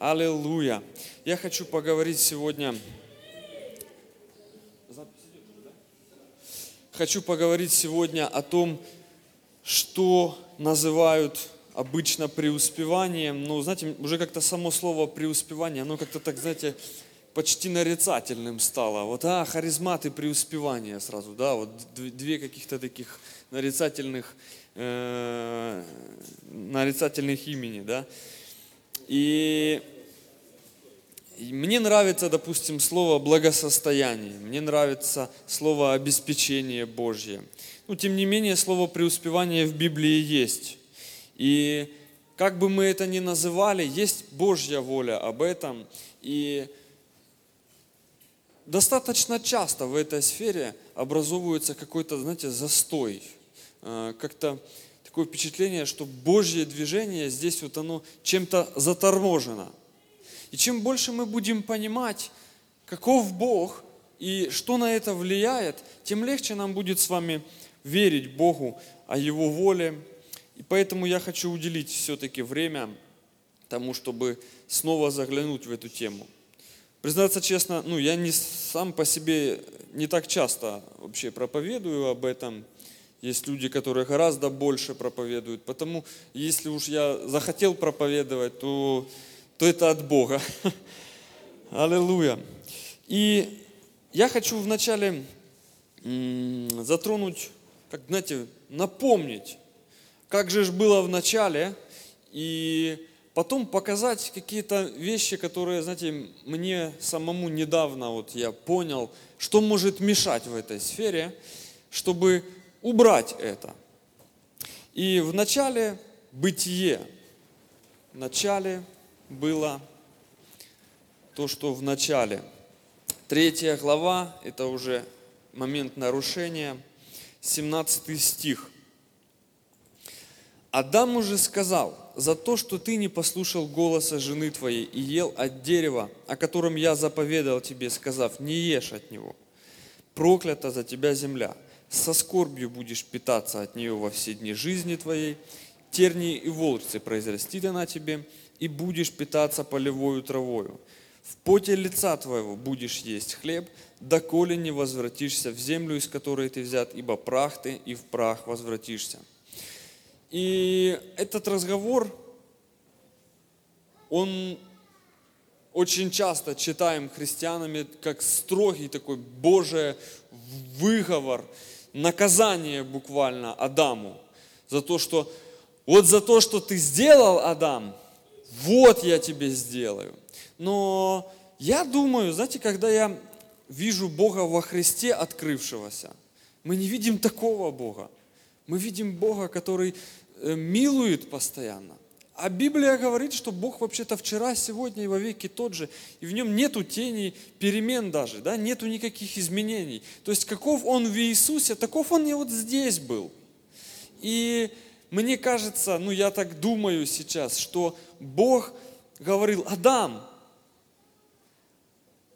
Аллилуйя. Я хочу поговорить сегодня... Хочу поговорить сегодня о том, что называют обычно преуспеванием. Ну, знаете, уже как-то само слово преуспевание, оно как-то так, знаете, почти нарицательным стало. Вот, а, харизматы преуспевания сразу, да, вот две каких-то таких нарицательных, э, нарицательных имени, да. И мне нравится, допустим, слово благосостояние, мне нравится слово обеспечение Божье. Но, тем не менее, слово преуспевание в Библии есть. И как бы мы это ни называли, есть Божья воля об этом. И достаточно часто в этой сфере образовывается какой-то, знаете, застой. А, как-то такое впечатление, что Божье движение здесь вот оно чем-то заторможено. И чем больше мы будем понимать, каков Бог и что на это влияет, тем легче нам будет с вами верить Богу о Его воле. И поэтому я хочу уделить все-таки время тому, чтобы снова заглянуть в эту тему – Признаться честно, ну, я не сам по себе не так часто вообще проповедую об этом. Есть люди, которые гораздо больше проповедуют. Потому если уж я захотел проповедовать, то, то это от Бога. Аллилуйя. И я хочу вначале затронуть, как, знаете, напомнить, как же было в начале, и потом показать какие-то вещи, которые, знаете, мне самому недавно вот я понял, что может мешать в этой сфере, чтобы убрать это. И в начале бытие, в начале было то, что в начале. Третья глава, это уже момент нарушения, 17 стих. Адам уже сказал – за то, что ты не послушал голоса жены твоей и ел от дерева, о котором я заповедал тебе, сказав, не ешь от него. Проклята за тебя земля, со скорбью будешь питаться от нее во все дни жизни твоей, тернии и волчцы произрастит она тебе, и будешь питаться полевою травою. В поте лица твоего будешь есть хлеб, доколе не возвратишься в землю, из которой ты взят, ибо прах ты, и в прах возвратишься. И этот разговор, он очень часто читаем христианами как строгий такой Божий выговор, наказание буквально Адаму за то, что вот за то, что ты сделал, Адам, вот я тебе сделаю. Но я думаю, знаете, когда я вижу Бога во Христе открывшегося, мы не видим такого Бога. Мы видим Бога, который Э, милует постоянно. А Библия говорит, что Бог вообще-то вчера, сегодня и во веки тот же, и в нем нету тени перемен даже, да, нету никаких изменений. То есть каков Он в Иисусе, таков Он и вот здесь был. И мне кажется, ну я так думаю сейчас, что Бог говорил, Адам,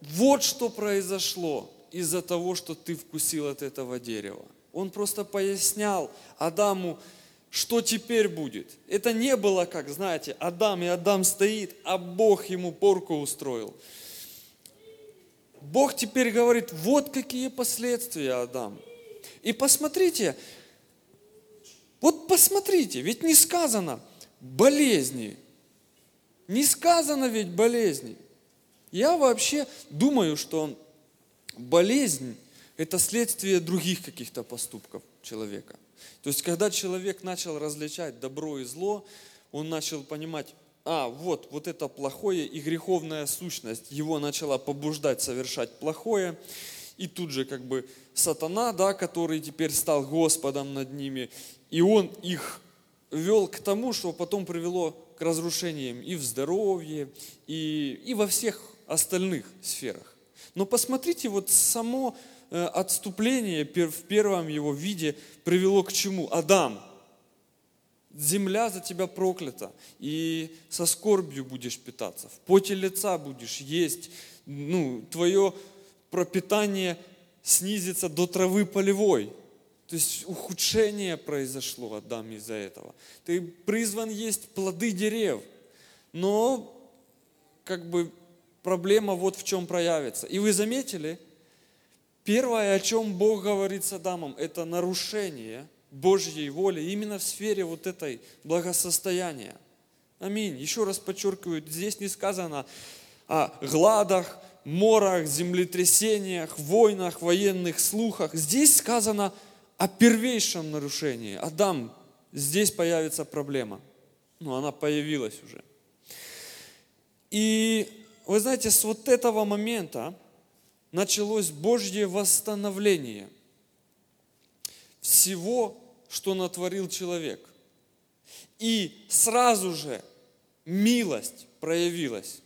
вот что произошло из-за того, что ты вкусил от этого дерева. Он просто пояснял Адаму, что теперь будет? Это не было как, знаете, Адам и Адам стоит, а Бог ему порку устроил. Бог теперь говорит, вот какие последствия, Адам. И посмотрите, вот посмотрите, ведь не сказано болезни. Не сказано ведь болезни. Я вообще думаю, что болезнь – это следствие других каких-то поступков человека. То есть, когда человек начал различать добро и зло, он начал понимать, а, вот, вот это плохое и греховная сущность его начала побуждать совершать плохое. И тут же как бы сатана, да, который теперь стал Господом над ними, и он их вел к тому, что потом привело к разрушениям и в здоровье, и, и во всех остальных сферах. Но посмотрите, вот само отступление в первом его виде привело к чему? Адам, земля за тебя проклята, и со скорбью будешь питаться, в поте лица будешь есть, ну, твое пропитание снизится до травы полевой. То есть ухудшение произошло, Адам, из-за этого. Ты призван есть плоды дерев, но как бы проблема вот в чем проявится. И вы заметили, первое, о чем Бог говорит с Адамом, это нарушение Божьей воли именно в сфере вот этой благосостояния. Аминь. Еще раз подчеркиваю, здесь не сказано о гладах, морах, землетрясениях, войнах, военных слухах. Здесь сказано о первейшем нарушении. Адам, здесь появится проблема. Ну, она появилась уже. И вы знаете, с вот этого момента началось Божье восстановление всего, что натворил человек. И сразу же милость проявилась.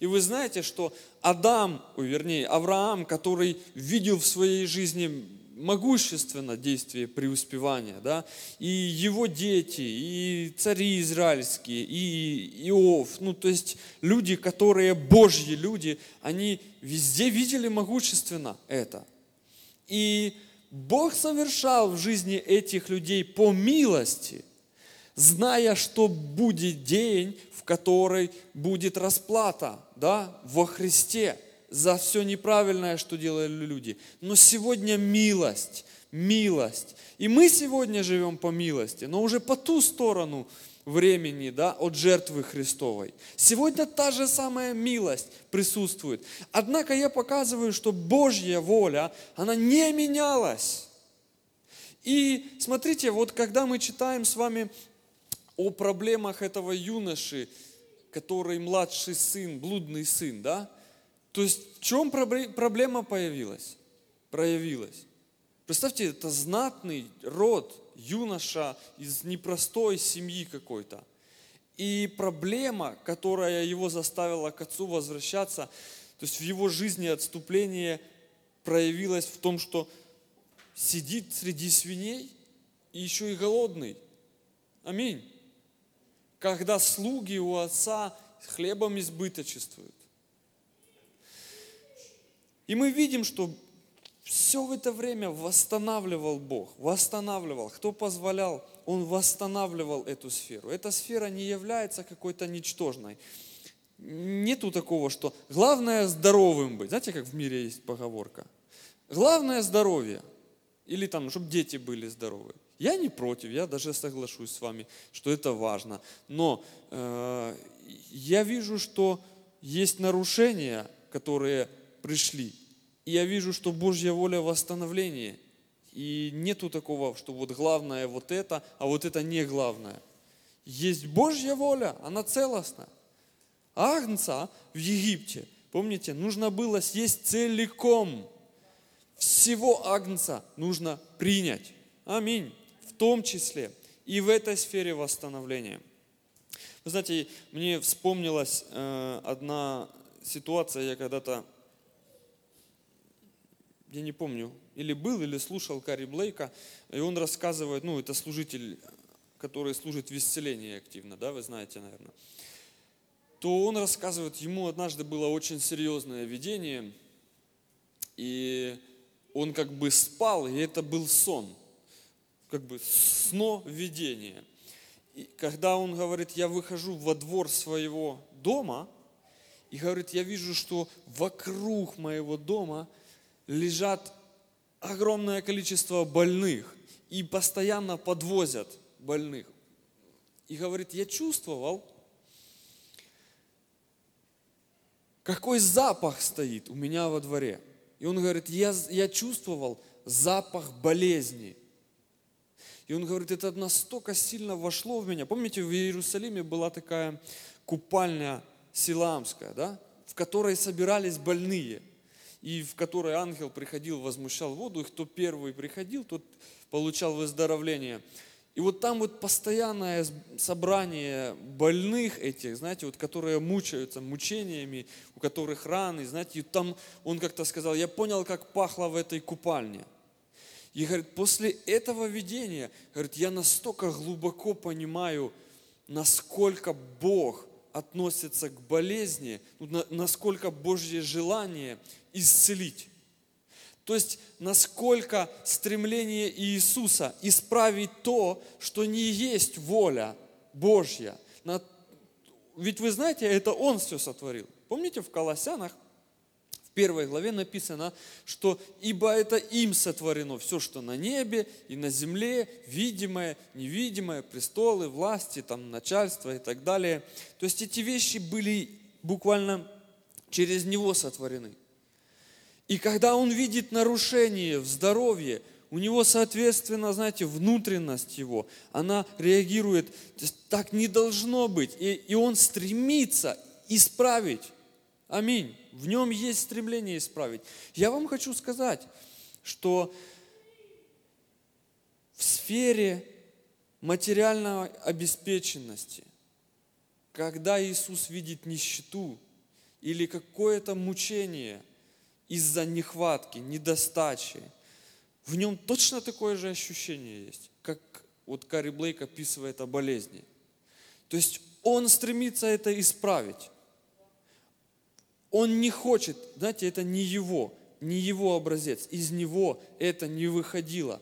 И вы знаете, что Адам, вернее, Авраам, который видел в своей жизни могущественно действие преуспевания, да, и его дети, и цари израильские, и Иов, ну, то есть люди, которые Божьи люди, они везде видели могущественно это. И Бог совершал в жизни этих людей по милости, зная, что будет день, в который будет расплата, да, во Христе – за все неправильное, что делали люди. Но сегодня милость, милость. И мы сегодня живем по милости, но уже по ту сторону времени, да, от жертвы Христовой. Сегодня та же самая милость присутствует. Однако я показываю, что Божья воля, она не менялась. И смотрите, вот когда мы читаем с вами о проблемах этого юноши, который младший сын, блудный сын, да, то есть в чем проблема появилась? Проявилась. Представьте, это знатный род, юноша из непростой семьи какой-то. И проблема, которая его заставила к отцу возвращаться, то есть в его жизни отступление проявилось в том, что сидит среди свиней и еще и голодный. Аминь. Когда слуги у отца хлебом избыточествуют. И мы видим, что все в это время восстанавливал Бог, восстанавливал. Кто позволял, Он восстанавливал эту сферу. Эта сфера не является какой-то ничтожной. Нету такого, что главное здоровым быть. Знаете, как в мире есть поговорка? Главное здоровье. Или там, чтобы дети были здоровы. Я не против, я даже соглашусь с вами, что это важно. Но э, я вижу, что есть нарушения, которые пришли. И я вижу, что Божья воля в восстановлении. И нету такого, что вот главное вот это, а вот это не главное. Есть Божья воля, она целостна. Агнца в Египте, помните, нужно было съесть целиком. Всего агнца нужно принять. Аминь. В том числе и в этой сфере восстановления. Вы знаете, мне вспомнилась э, одна ситуация, я когда-то я не помню, или был, или слушал Карри Блейка, и он рассказывает, ну, это служитель, который служит в исцелении активно, да, вы знаете, наверное, то он рассказывает, ему однажды было очень серьезное видение, и он как бы спал, и это был сон, как бы сновидение. И когда он говорит, я выхожу во двор своего дома, и говорит, я вижу, что вокруг моего дома – лежат огромное количество больных и постоянно подвозят больных. И говорит, я чувствовал, какой запах стоит у меня во дворе. И он говорит, я, я чувствовал запах болезни. И он говорит, это настолько сильно вошло в меня. Помните, в Иерусалиме была такая купальня Силамская, да, в которой собирались больные – и в которой ангел приходил, возмущал воду, и кто первый приходил, тот получал выздоровление. И вот там вот постоянное собрание больных этих, знаете, вот которые мучаются мучениями, у которых раны, знаете, и там он как-то сказал, я понял, как пахло в этой купальне. И говорит, после этого видения, говорит, я настолько глубоко понимаю, насколько Бог относится к болезни, ну, насколько Божье желание исцелить. То есть, насколько стремление Иисуса исправить то, что не есть воля Божья. ведь вы знаете, это Он все сотворил. Помните в Колоссянах, первой главе написано, что ибо это им сотворено все, что на небе и на земле, видимое, невидимое, престолы, власти, там, начальство и так далее. То есть эти вещи были буквально через Него сотворены. И когда он видит нарушение в здоровье, у него, соответственно, знаете, внутренность его, она реагирует, так не должно быть. И, и он стремится исправить. Аминь. В нем есть стремление исправить. Я вам хочу сказать, что в сфере материальной обеспеченности, когда Иисус видит нищету или какое-то мучение из-за нехватки, недостачи, в нем точно такое же ощущение есть, как вот Карри Блейк описывает о болезни. То есть он стремится это исправить. Он не хочет, знаете, это не его, не его образец. Из него это не выходило.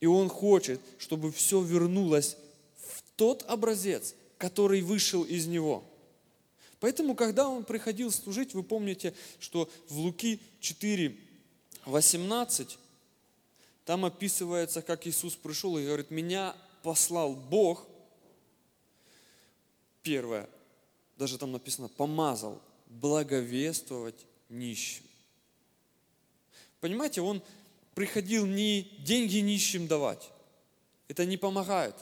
И он хочет, чтобы все вернулось в тот образец, который вышел из него. Поэтому, когда он приходил служить, вы помните, что в Луки 4, 18 там описывается, как Иисус пришел и говорит, меня послал Бог, первое, даже там написано, помазал, благовествовать нищим. Понимаете, он приходил не деньги нищим давать. Это не помогает.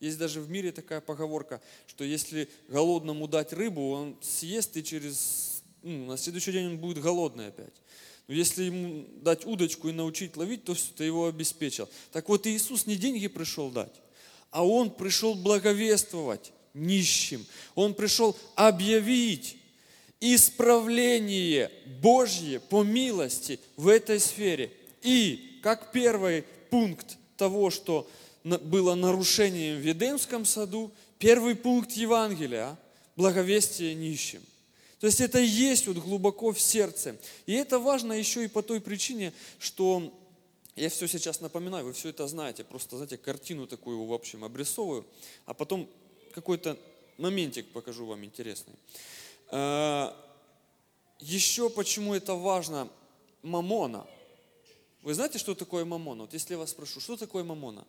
Есть даже в мире такая поговорка, что если голодному дать рыбу, он съест и через, ну, на следующий день он будет голодный опять. Но если ему дать удочку и научить ловить, то ты его обеспечил. Так вот, Иисус не деньги пришел дать, а Он пришел благовествовать нищим. Он пришел объявить исправление Божье по милости в этой сфере. И как первый пункт того, что было нарушением в Едемском саду, первый пункт Евангелия – благовестие нищим. То есть это есть вот глубоко в сердце. И это важно еще и по той причине, что я все сейчас напоминаю, вы все это знаете, просто, знаете, картину такую, в общем, обрисовываю, а потом какой-то моментик покажу вам интересный. А, еще почему это важно, мамона. Вы знаете, что такое мамона? Вот если я вас спрошу, что такое мамона?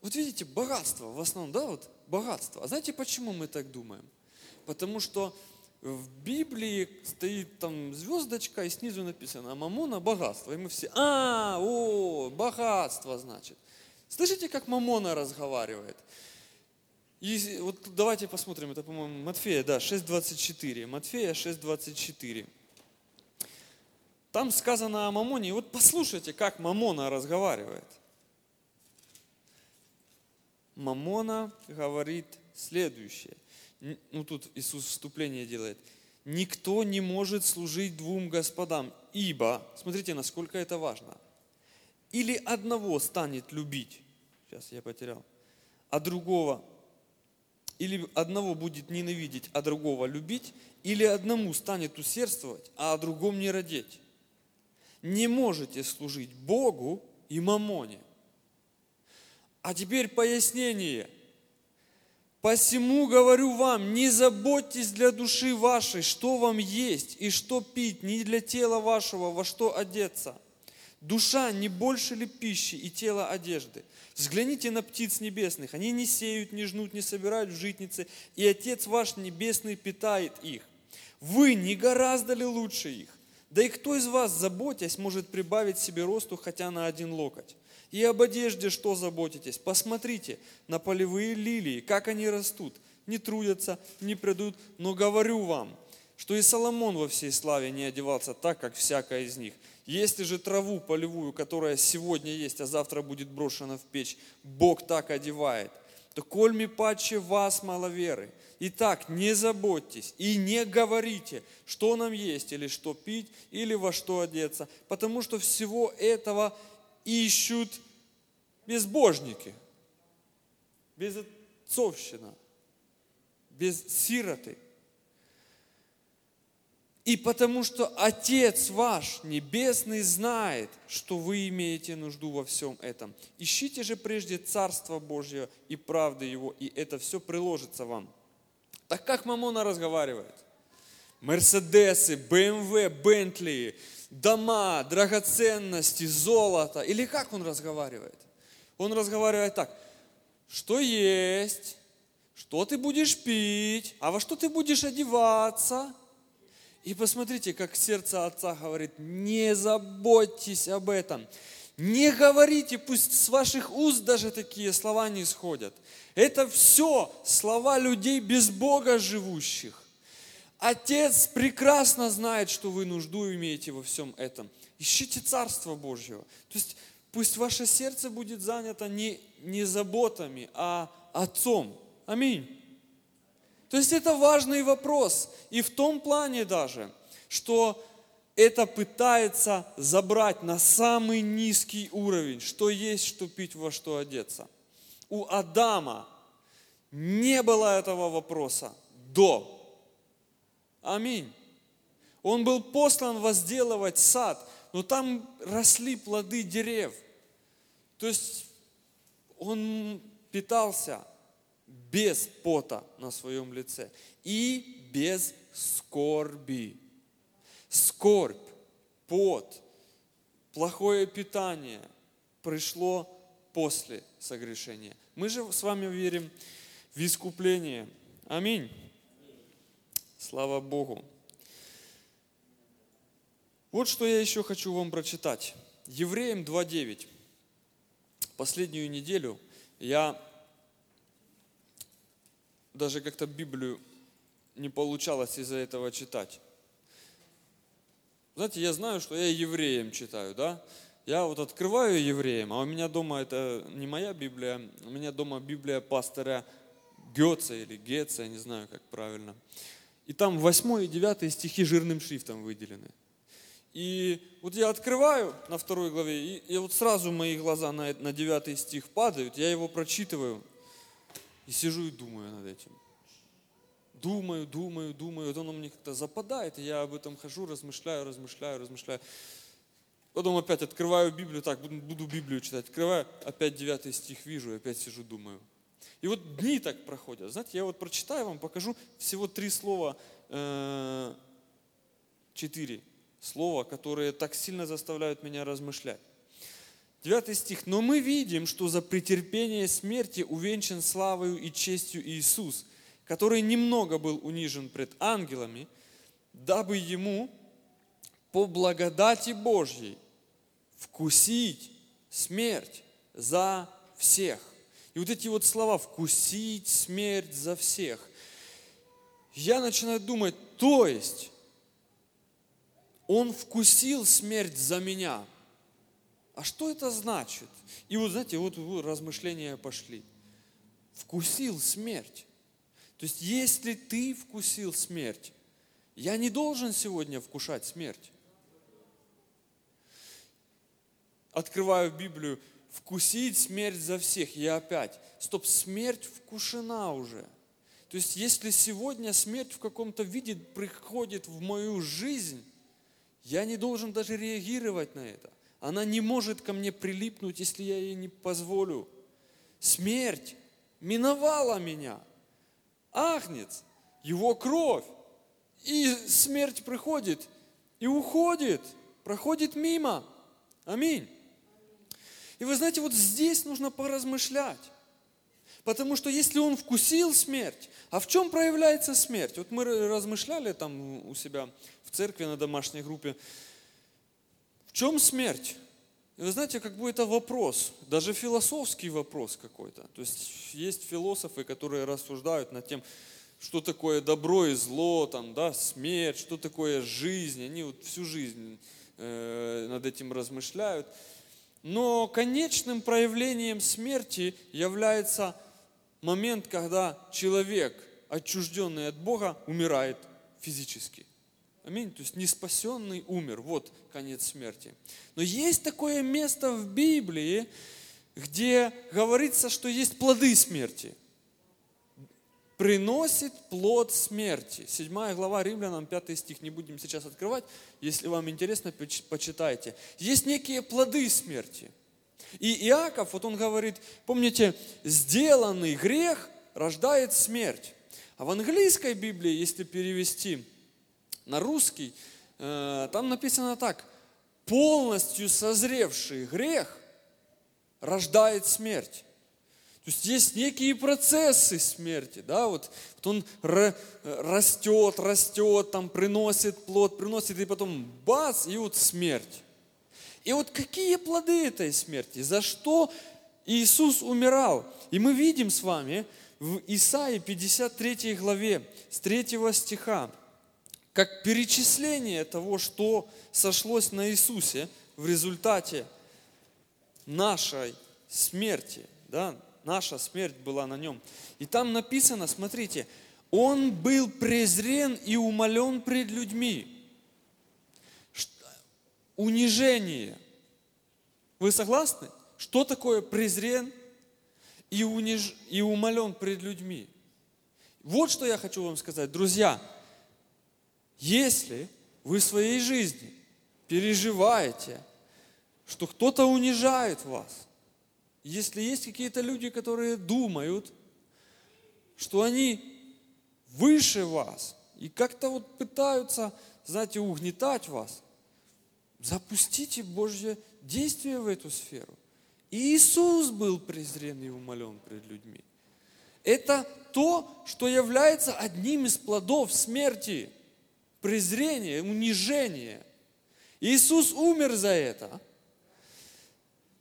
Вот видите, богатство в основном, да, вот богатство. А знаете, почему мы так думаем? Потому что в Библии стоит там звездочка, и снизу написано «А Мамона – богатство. И мы все, а, о, богатство, значит. Слышите, как Мамона разговаривает? И вот давайте посмотрим, это, по-моему, Матфея, да, 6.24. Матфея 6.24. Там сказано о Мамоне, вот послушайте, как Мамона разговаривает – Мамона говорит следующее. Ну тут Иисус вступление делает. Никто не может служить двум господам, ибо, смотрите, насколько это важно, или одного станет любить, сейчас я потерял, а другого, или одного будет ненавидеть, а другого любить, или одному станет усердствовать, а о другом не родить. Не можете служить Богу и мамоне. А теперь пояснение. Посему говорю вам, не заботьтесь для души вашей, что вам есть и что пить, не для тела вашего, во что одеться. Душа не больше ли пищи и тело одежды? Взгляните на птиц небесных. Они не сеют, не жнут, не собирают в житницы, и Отец ваш Небесный питает их. Вы не гораздо ли лучше их? Да и кто из вас, заботясь, может прибавить себе росту хотя на один локоть? И об одежде что заботитесь? Посмотрите на полевые лилии, как они растут. Не трудятся, не придут, но говорю вам, что и Соломон во всей славе не одевался так, как всякая из них. Если же траву полевую, которая сегодня есть, а завтра будет брошена в печь, Бог так одевает, то кольми паче вас мало веры. Итак, не заботьтесь и не говорите, что нам есть, или что пить, или во что одеться, потому что всего этого ищут безбожники, безотцовщина, без сироты. И потому что Отец ваш Небесный знает, что вы имеете нужду во всем этом. Ищите же прежде Царство Божье и правды Его, и это все приложится вам. Так как Мамона разговаривает? Мерседесы, БМВ, Бентли, дома, драгоценности, золото. Или как он разговаривает? Он разговаривает так. Что есть? Что ты будешь пить? А во что ты будешь одеваться? И посмотрите, как сердце отца говорит, не заботьтесь об этом. Не говорите, пусть с ваших уст даже такие слова не сходят. Это все слова людей без Бога живущих. Отец прекрасно знает, что вы нужду имеете во всем этом. Ищите Царство Божьего. То есть пусть ваше сердце будет занято не, не заботами, а Отцом. Аминь. То есть это важный вопрос. И в том плане даже, что это пытается забрать на самый низкий уровень, что есть, что пить, во что одеться. У Адама не было этого вопроса до. Аминь. Он был послан возделывать сад, но там росли плоды дерев. То есть он питался без пота на своем лице и без скорби. Скорбь, пот, плохое питание пришло после согрешения. Мы же с вами верим в искупление. Аминь. Слава Богу. Вот что я еще хочу вам прочитать. Евреям 2.9. Последнюю неделю я даже как-то Библию не получалось из-за этого читать. Знаете, я знаю, что я евреям читаю, да? Я вот открываю евреям, а у меня дома это не моя Библия, у меня дома Библия пастора Гетца или Гетца, я не знаю, как правильно. И там 8 и 9 стихи жирным шрифтом выделены. И вот я открываю на второй главе, и, и вот сразу мои глаза на, на 9 стих падают, я его прочитываю, и сижу и думаю над этим. Думаю, думаю, думаю. Вот оно мне как-то западает, и я об этом хожу, размышляю, размышляю, размышляю. Потом опять открываю Библию, так, буду, Библию читать. Открываю, опять девятый стих вижу, и опять сижу, думаю. И вот дни так проходят. Знаете, я вот прочитаю вам, покажу всего три слова, э, четыре слова, которые так сильно заставляют меня размышлять. Девятый стих. «Но мы видим, что за претерпение смерти увенчан славою и честью Иисус, который немного был унижен пред ангелами, дабы ему по благодати Божьей вкусить смерть за всех». И вот эти вот слова «вкусить смерть за всех», я начинаю думать, то есть он вкусил смерть за меня – а что это значит? И вот, знаете, вот размышления пошли. Вкусил смерть. То есть, если ты вкусил смерть, я не должен сегодня вкушать смерть. Открываю Библию, вкусить смерть за всех. Я опять, стоп, смерть вкушена уже. То есть, если сегодня смерть в каком-то виде приходит в мою жизнь, я не должен даже реагировать на это. Она не может ко мне прилипнуть, если я ей не позволю. Смерть миновала меня. Агнец, его кровь. И смерть приходит и уходит, проходит мимо. Аминь. И вы знаете, вот здесь нужно поразмышлять. Потому что если он вкусил смерть, а в чем проявляется смерть? Вот мы размышляли там у себя в церкви на домашней группе, чем смерть? И вы знаете, как бы это вопрос, даже философский вопрос какой-то. То есть есть философы, которые рассуждают над тем, что такое добро и зло, там, да, смерть, что такое жизнь. Они вот всю жизнь э, над этим размышляют. Но конечным проявлением смерти является момент, когда человек, отчужденный от Бога, умирает физически. Аминь. То есть неспасенный умер. Вот конец смерти. Но есть такое место в Библии, где говорится, что есть плоды смерти. приносит плод смерти. Седьмая глава Римлянам, пятый стих, не будем сейчас открывать, если вам интересно, почитайте. Есть некие плоды смерти. И Иаков, вот он говорит, помните, сделанный грех рождает смерть. А в английской Библии, если перевести на русский, э, там написано так, полностью созревший грех рождает смерть. То есть есть некие процессы смерти, да, вот, вот он растет, растет, там приносит плод, приносит, и потом бац, и вот смерть. И вот какие плоды этой смерти? За что Иисус умирал? И мы видим с вами в Исаии 53 главе с 3 стиха, как перечисление того, что сошлось на Иисусе в результате нашей смерти, да, наша смерть была на нем. И там написано, смотрите, он был презрен и умолен пред людьми. Унижение. Вы согласны? Что такое презрен и, униж... и умолен пред людьми? Вот что я хочу вам сказать, друзья. Если вы в своей жизни переживаете, что кто-то унижает вас, если есть какие-то люди, которые думают, что они выше вас и как-то вот пытаются, знаете, угнетать вас, запустите Божье действие в эту сферу. И Иисус был презрен и умолен пред людьми. Это то, что является одним из плодов смерти, презрения, унижения. Иисус умер за это.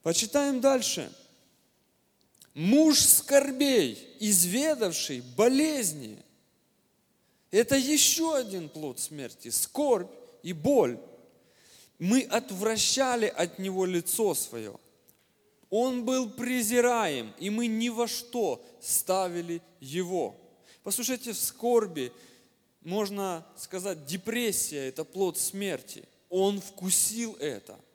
Почитаем дальше муж скорбей, изведавший болезни. Это еще один плод смерти, скорбь и боль. Мы отвращали от него лицо свое. Он был презираем, и мы ни во что ставили его. Послушайте, в скорби, можно сказать, депрессия – это плод смерти. Он вкусил это –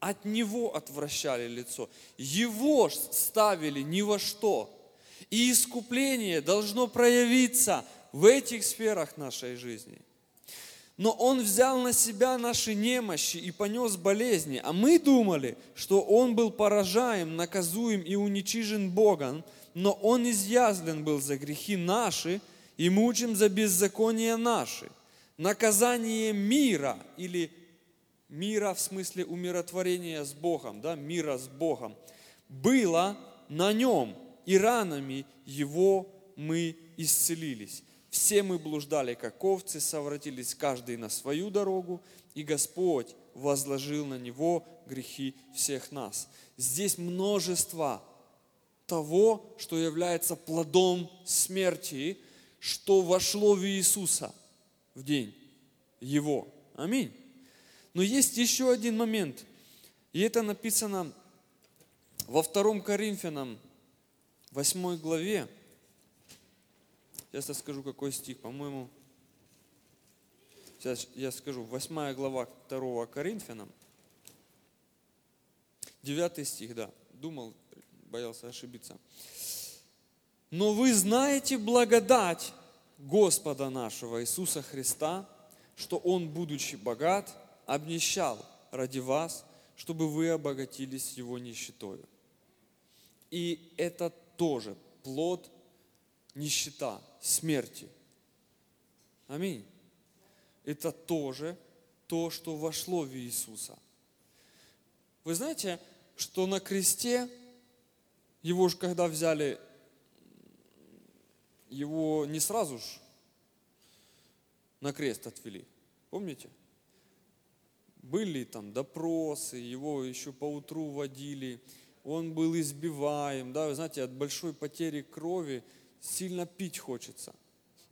от Него отвращали лицо. Его ставили ни во что. И искупление должно проявиться в этих сферах нашей жизни. Но Он взял на себя наши немощи и понес болезни, а мы думали, что Он был поражаем, наказуем и уничижен Богом, но Он изъязлен был за грехи наши и мучим за беззакония наши. Наказание мира или мира в смысле умиротворения с Богом, да, мира с Богом, было на нем, и ранами его мы исцелились. Все мы блуждали, как овцы, совратились каждый на свою дорогу, и Господь возложил на него грехи всех нас. Здесь множество того, что является плодом смерти, что вошло в Иисуса в день Его. Аминь. Но есть еще один момент, и это написано во втором Коринфянам, 8 главе. Сейчас я скажу, какой стих, по-моему, сейчас я скажу, 8 глава 2 Коринфянам, 9 стих, да, думал, боялся ошибиться. Но вы знаете благодать Господа нашего Иисуса Христа, что Он, будучи богат, обнищал ради вас, чтобы вы обогатились его нищетою. И это тоже плод нищета, смерти. Аминь. Это тоже то, что вошло в Иисуса. Вы знаете, что на кресте, его же когда взяли, его не сразу же на крест отвели. Помните? были там допросы, его еще по утру водили, он был избиваем, да, вы знаете, от большой потери крови сильно пить хочется.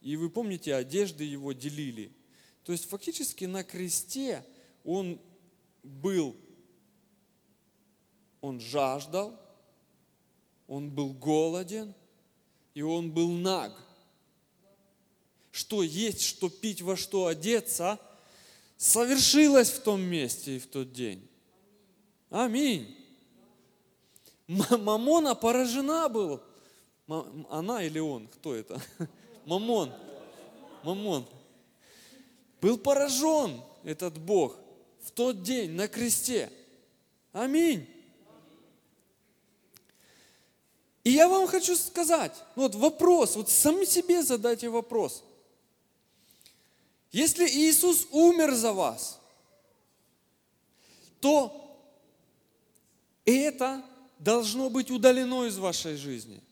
И вы помните, одежды его делили. То есть фактически на кресте он был, он жаждал, он был голоден, и он был наг. Что есть, что пить, во что одеться – совершилось в том месте и в тот день. Аминь. Мамона поражена была Она или он? Кто это? Мамон. Мамон. Был поражен этот Бог в тот день на кресте. Аминь. И я вам хочу сказать, ну вот вопрос, вот сами себе задайте вопрос. Если Иисус умер за вас, то это должно быть удалено из вашей жизни.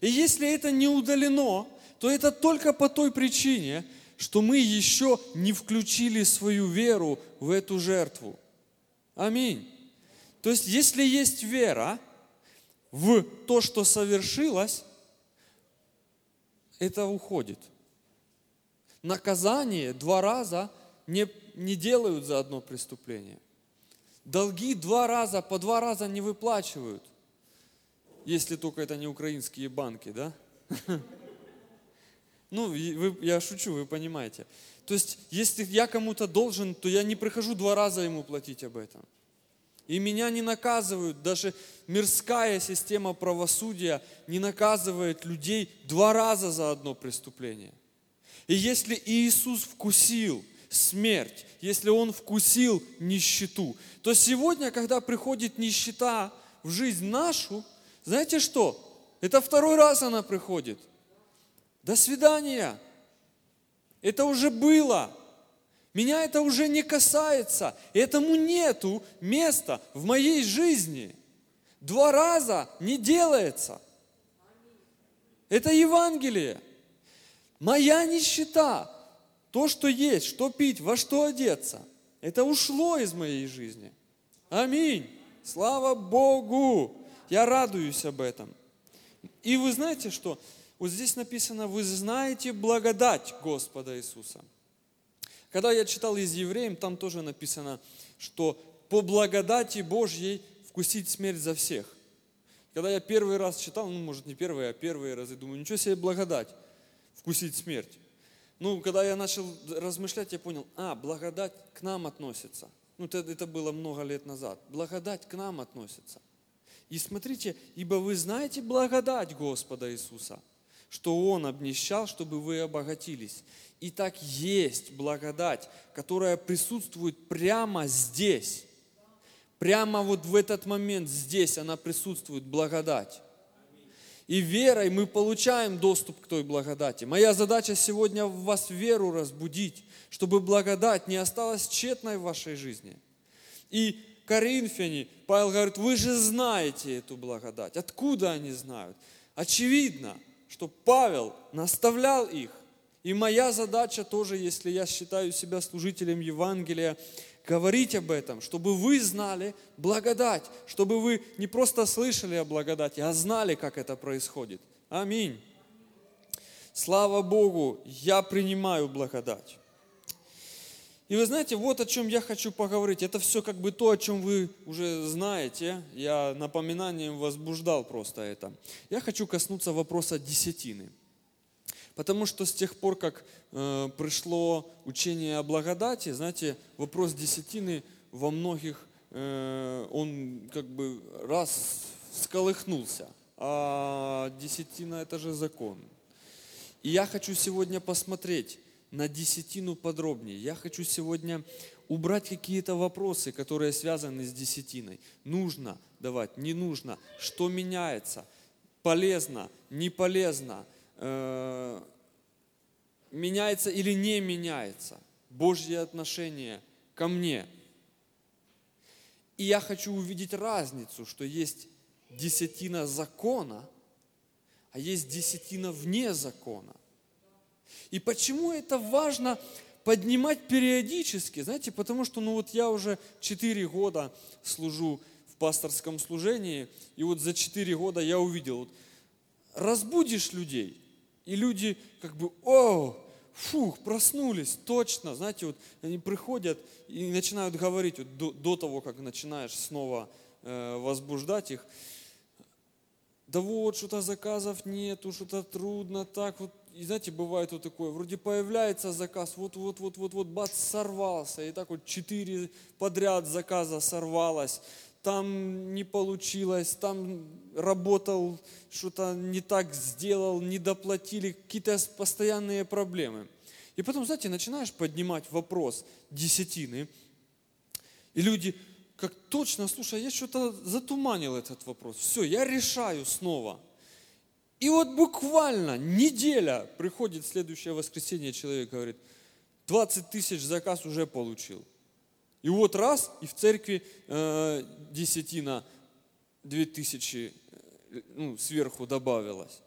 И если это не удалено, то это только по той причине, что мы еще не включили свою веру в эту жертву. Аминь. То есть, если есть вера в то, что совершилось, это уходит. Наказание два раза не, не делают за одно преступление. Долги два раза, по два раза не выплачивают. Если только это не украинские банки, да? Ну, вы, я шучу, вы понимаете. То есть, если я кому-то должен, то я не прихожу два раза ему платить об этом. И меня не наказывают, даже мирская система правосудия не наказывает людей два раза за одно преступление. И если Иисус вкусил смерть, если Он вкусил нищету, то сегодня, когда приходит нищета в жизнь нашу, знаете что? Это второй раз она приходит. До свидания. Это уже было. Меня это уже не касается. Этому нету места в моей жизни. Два раза не делается. Это Евангелие. Моя нищета, то, что есть, что пить, во что одеться, это ушло из моей жизни. Аминь. Слава Богу. Я радуюсь об этом. И вы знаете, что вот здесь написано, вы знаете благодать Господа Иисуса. Когда я читал из Евреям, там тоже написано, что по благодати Божьей вкусить смерть за всех. Когда я первый раз читал, ну, может, не первый, а первый раз, я думаю, ничего себе благодать, вкусить смерть. Ну, когда я начал размышлять, я понял, а, благодать к нам относится. Ну, это, это было много лет назад. Благодать к нам относится. И смотрите, ибо вы знаете благодать Господа Иисуса, что Он обнищал, чтобы вы обогатились. И так есть благодать, которая присутствует прямо здесь. Прямо вот в этот момент здесь она присутствует, благодать. И верой мы получаем доступ к той благодати. Моя задача сегодня в вас веру разбудить, чтобы благодать не осталась тщетной в вашей жизни. И Коринфяне, Павел говорит, вы же знаете эту благодать. Откуда они знают? Очевидно, что Павел наставлял их. И моя задача тоже, если я считаю себя служителем Евангелия, говорить об этом, чтобы вы знали благодать, чтобы вы не просто слышали о благодати, а знали, как это происходит. Аминь. Слава Богу, я принимаю благодать. И вы знаете, вот о чем я хочу поговорить. Это все как бы то, о чем вы уже знаете. Я напоминанием возбуждал просто это. Я хочу коснуться вопроса десятины. Потому что с тех пор, как э, пришло учение о благодати, знаете, вопрос десятины во многих, э, он как бы раз сколыхнулся. А десятина это же закон. И я хочу сегодня посмотреть, на десятину подробнее. Я хочу сегодня убрать какие-то вопросы, которые связаны с десятиной. Нужно давать, не нужно, что меняется, полезно, не полезно, э, меняется или не меняется Божье отношение ко мне. И я хочу увидеть разницу, что есть десятина закона, а есть десятина вне закона. И почему это важно поднимать периодически? Знаете, потому что ну вот я уже 4 года служу в пасторском служении, и вот за 4 года я увидел, вот, разбудишь людей, и люди как бы, о, фух, проснулись, точно, знаете, вот они приходят и начинают говорить вот, до, до того, как начинаешь снова э, возбуждать их, да вот, что-то заказов нету, что-то трудно, так вот и знаете, бывает вот такое, вроде появляется заказ, вот-вот-вот-вот-вот, бац, сорвался, и так вот четыре подряд заказа сорвалось, там не получилось, там работал, что-то не так сделал, не доплатили, какие-то постоянные проблемы. И потом, знаете, начинаешь поднимать вопрос десятины, и люди, как точно, слушай, я что-то затуманил этот вопрос. Все, я решаю снова. И вот буквально неделя приходит следующее воскресенье, человек говорит, 20 тысяч заказ уже получил. И вот раз, и в церкви э, десятина 2000 э, ну, сверху добавилось.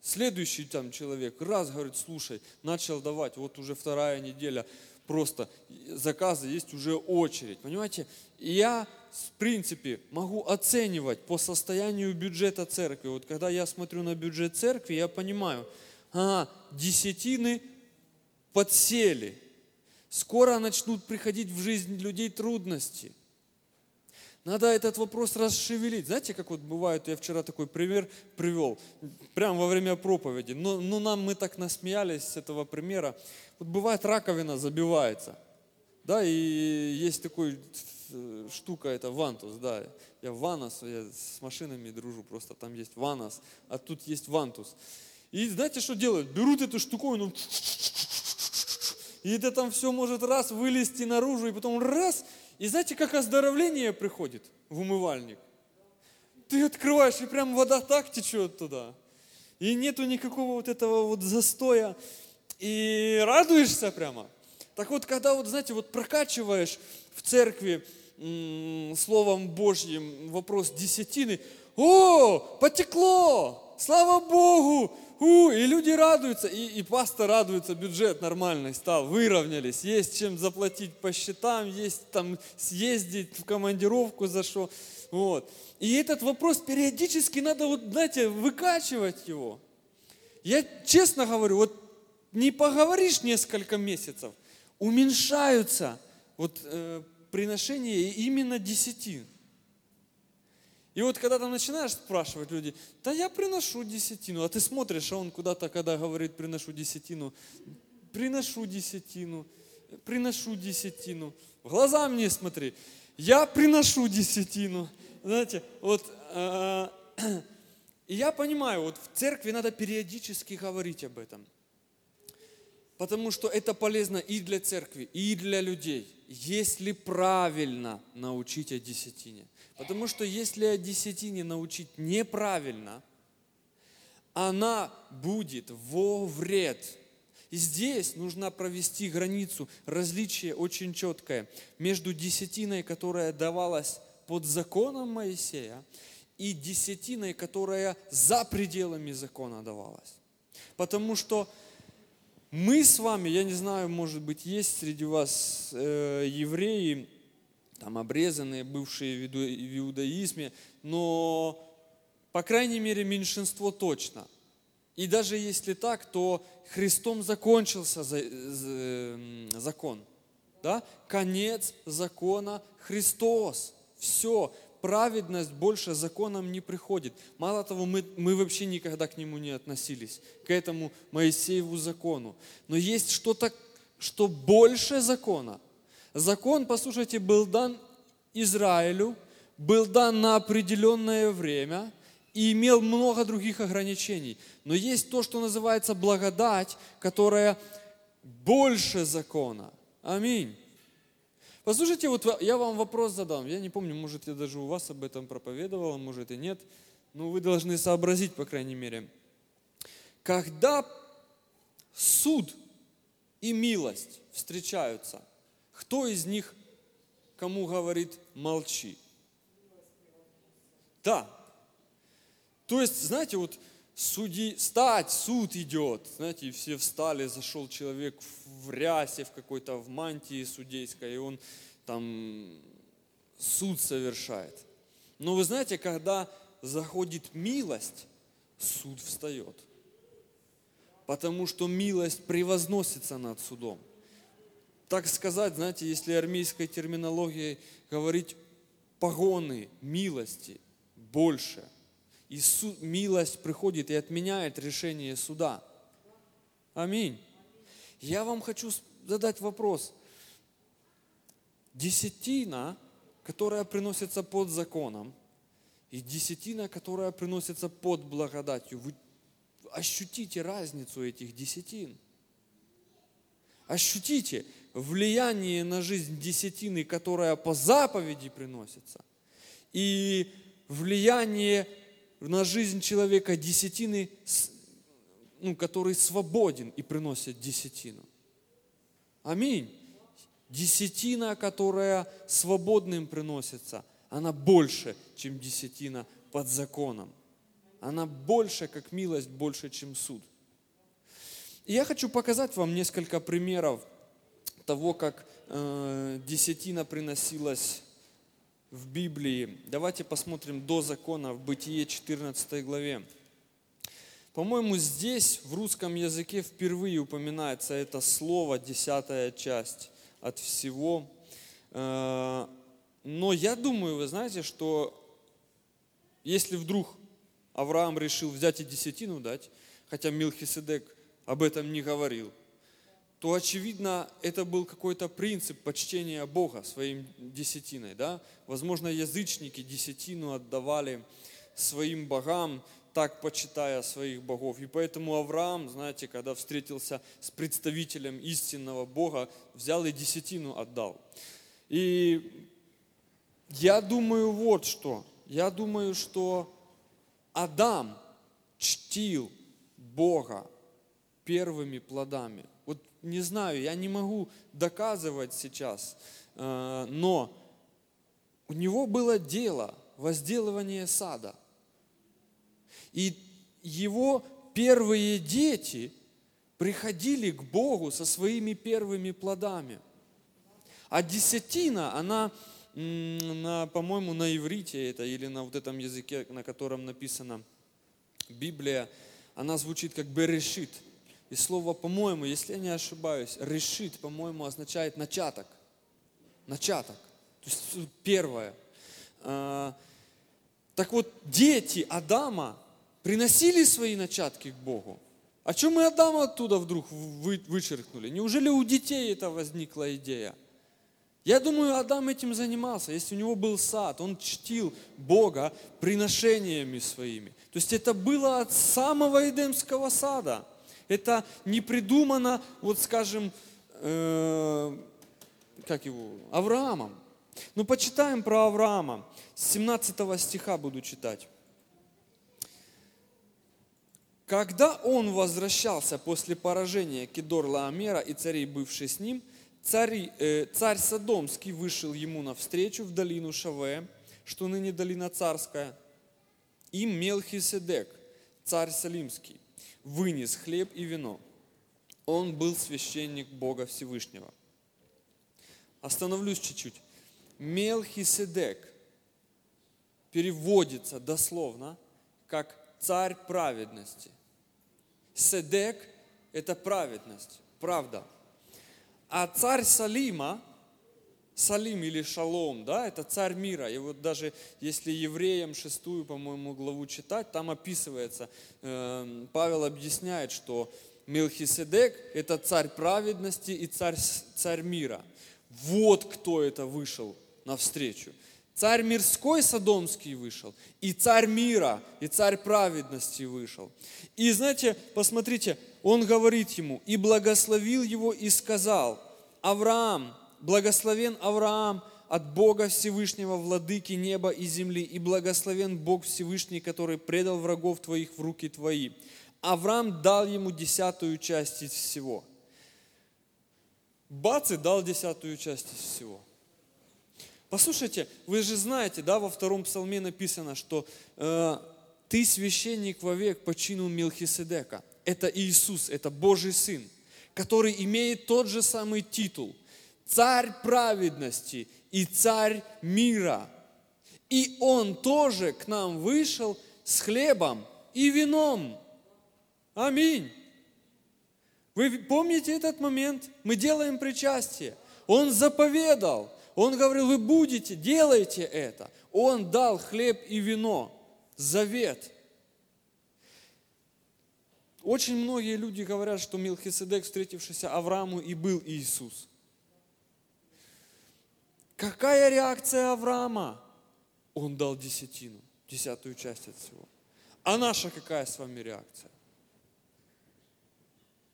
Следующий там человек раз говорит, слушай, начал давать, вот уже вторая неделя, просто заказы есть уже очередь. Понимаете, я в принципе могу оценивать по состоянию бюджета церкви. Вот когда я смотрю на бюджет церкви, я понимаю, а, десятины подсели. Скоро начнут приходить в жизнь людей трудности – надо этот вопрос расшевелить. Знаете, как вот бывает, я вчера такой пример привел, прямо во время проповеди. Но, но нам мы так насмеялись с этого примера. Вот бывает раковина забивается. Да, и есть такой э, штука, это вантус, да. Я ванос, я с машинами дружу, просто там есть ванос, а тут есть вантус. И знаете, что делают? Берут эту штуковину, и это там все может раз вылезти наружу, и потом раз, и знаете, как оздоровление приходит в умывальник? Ты открываешь, и прям вода так течет туда. И нету никакого вот этого вот застоя. И радуешься прямо. Так вот, когда вот, знаете, вот прокачиваешь в церкви м- Словом Божьим вопрос десятины, о, потекло, слава Богу, у, и люди радуются, и, и пастор радуется, бюджет нормальный стал, выровнялись, есть чем заплатить по счетам, есть там съездить в командировку за что. Вот. И этот вопрос периодически надо, вот, знаете, выкачивать его. Я честно говорю, вот не поговоришь несколько месяцев, уменьшаются вот, э, приношения именно десятин. И вот когда там начинаешь спрашивать люди, да я приношу десятину, а ты смотришь, а он куда-то, когда говорит, приношу десятину, приношу десятину, приношу десятину. В глаза мне смотри, я приношу десятину. Знаете, вот, э, и я понимаю, вот в церкви надо периодически говорить об этом. Потому что это полезно и для церкви, и для людей, если правильно научить о десятине. Потому что если о десятине научить неправильно, она будет во вред. И здесь нужно провести границу, различие очень четкое между десятиной, которая давалась под законом Моисея, и десятиной, которая за пределами закона давалась. Потому что мы с вами, я не знаю, может быть, есть среди вас э, евреи, там обрезанные, бывшие в иудаизме, но, по крайней мере, меньшинство точно. И даже если так, то Христом закончился закон. Да? Конец закона Христос. Все, праведность больше законом не приходит. Мало того, мы, мы вообще никогда к нему не относились, к этому Моисееву закону. Но есть что-то, что больше закона – Закон, послушайте, был дан Израилю, был дан на определенное время и имел много других ограничений. Но есть то, что называется благодать, которая больше закона. Аминь. Послушайте, вот я вам вопрос задам. Я не помню, может, я даже у вас об этом проповедовал, может и нет. Но вы должны сообразить, по крайней мере. Когда суд и милость встречаются – кто из них кому говорит молчи? Да. То есть, знаете, вот суди, стать, суд идет. Знаете, и все встали, зашел человек в рясе, в какой-то, в мантии судейской, и он там суд совершает. Но вы знаете, когда заходит милость, суд встает. Потому что милость превозносится над судом так сказать, знаете, если армейской терминологией говорить погоны, милости больше. И суд, милость приходит и отменяет решение суда. Аминь. Я вам хочу задать вопрос. Десятина которая приносится под законом, и десятина, которая приносится под благодатью. Вы ощутите разницу этих десятин. Ощутите влияние на жизнь десятины, которая по заповеди приносится, и влияние на жизнь человека десятины, ну, который свободен и приносит десятину. Аминь. Десятина, которая свободным приносится, она больше, чем десятина под законом. Она больше, как милость, больше, чем суд. И я хочу показать вам несколько примеров того, как э, десятина приносилась в Библии. Давайте посмотрим до закона в Бытие 14 главе. По-моему, здесь в русском языке впервые упоминается это слово, десятая часть от всего. Э, но я думаю, вы знаете, что если вдруг Авраам решил взять и десятину дать, хотя Милхиседек об этом не говорил, то, очевидно, это был какой-то принцип почтения Бога своим десятиной. Да? Возможно, язычники десятину отдавали своим богам, так почитая своих богов. И поэтому Авраам, знаете, когда встретился с представителем истинного Бога, взял и десятину отдал. И я думаю вот что. Я думаю, что Адам чтил Бога первыми плодами. Не знаю, я не могу доказывать сейчас, э, но у него было дело возделывание сада. И его первые дети приходили к Богу со своими первыми плодами. А десятина, она, на, по-моему, на иврите это или на вот этом языке, на котором написана Библия, она звучит как бы решит. И слово, по-моему, если я не ошибаюсь, решит, по-моему, означает начаток. Начаток. То есть первое. А, так вот, дети Адама приносили свои начатки к Богу. А что мы Адама оттуда вдруг вычеркнули? Неужели у детей это возникла идея? Я думаю, Адам этим занимался. Если у него был сад, он чтил Бога приношениями своими. То есть это было от самого Эдемского сада. Это не придумано, вот скажем, э, как его, Авраамом. Ну, почитаем про Авраама. С 17 стиха буду читать. Когда он возвращался после поражения Кедор Лаамера и царей, бывших с ним, царь, э, царь Содомский вышел ему навстречу в долину Шаве, что ныне долина царская, и Мелхиседек, царь Салимский вынес хлеб и вино. Он был священник Бога Всевышнего. Остановлюсь чуть-чуть. Мелхиседек переводится дословно как царь праведности. Седек – это праведность, правда. А царь Салима Салим или Шалом, да, это царь мира. И вот даже если евреям шестую, по-моему, главу читать, там описывается, э, Павел объясняет, что Мелхиседек – это царь праведности и царь, царь мира. Вот кто это вышел навстречу. Царь мирской Содомский вышел, и царь мира, и царь праведности вышел. И знаете, посмотрите, он говорит ему, и благословил его, и сказал, Авраам, Благословен Авраам от Бога Всевышнего, владыки неба и земли, и благословен Бог Всевышний, который предал врагов твоих в руки твои. Авраам дал ему десятую часть из всего. Бац и дал десятую часть из всего. Послушайте, вы же знаете, да, во втором псалме написано, что э, ты священник вовек по чину Милхиседека. Это Иисус, это Божий Сын, который имеет тот же самый титул – царь праведности и царь мира. И он тоже к нам вышел с хлебом и вином. Аминь. Вы помните этот момент? Мы делаем причастие. Он заповедал. Он говорил, вы будете, делайте это. Он дал хлеб и вино. Завет. Очень многие люди говорят, что Милхиседек, встретившийся Аврааму, и был Иисус. Какая реакция Авраама? Он дал десятину, десятую часть от всего. А наша какая с вами реакция?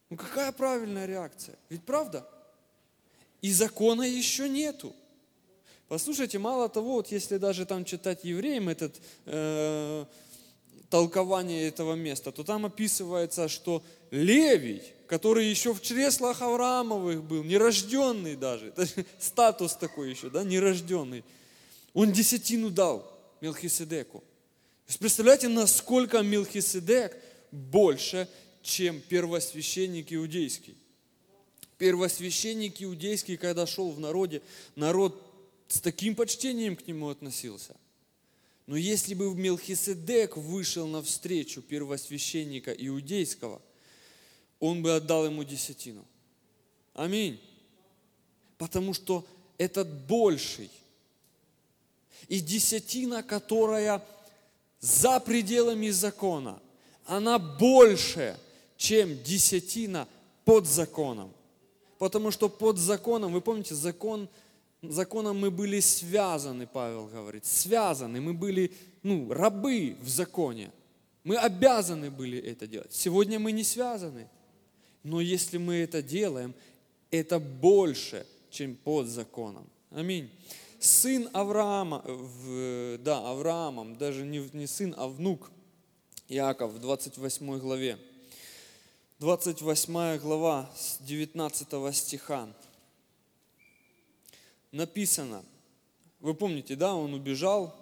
Ну какая правильная реакция? Ведь правда? И закона еще нету. Послушайте, мало того, вот если даже там читать евреям этот э, толкование этого места, то там описывается, что Левий, который еще в чреслах Авраамовых был, нерожденный даже, статус такой еще, да, нерожденный, он десятину дал Мелхиседеку. То представляете, насколько Мелхиседек больше, чем первосвященник иудейский. Первосвященник иудейский, когда шел в народе, народ с таким почтением к нему относился. Но если бы Мелхиседек вышел навстречу первосвященника иудейского, он бы отдал ему десятину. Аминь. Потому что этот больший. И десятина, которая за пределами закона, она больше, чем десятина под законом. Потому что под законом, вы помните, закон, законом мы были связаны, Павел говорит, связаны, мы были ну, рабы в законе. Мы обязаны были это делать. Сегодня мы не связаны. Но если мы это делаем, это больше, чем под законом. Аминь. Сын Авраама, да, Авраамом, даже не, не сын, а внук Иаков в 28 главе. 28 глава с 19 стиха. Написано, вы помните, да, он убежал.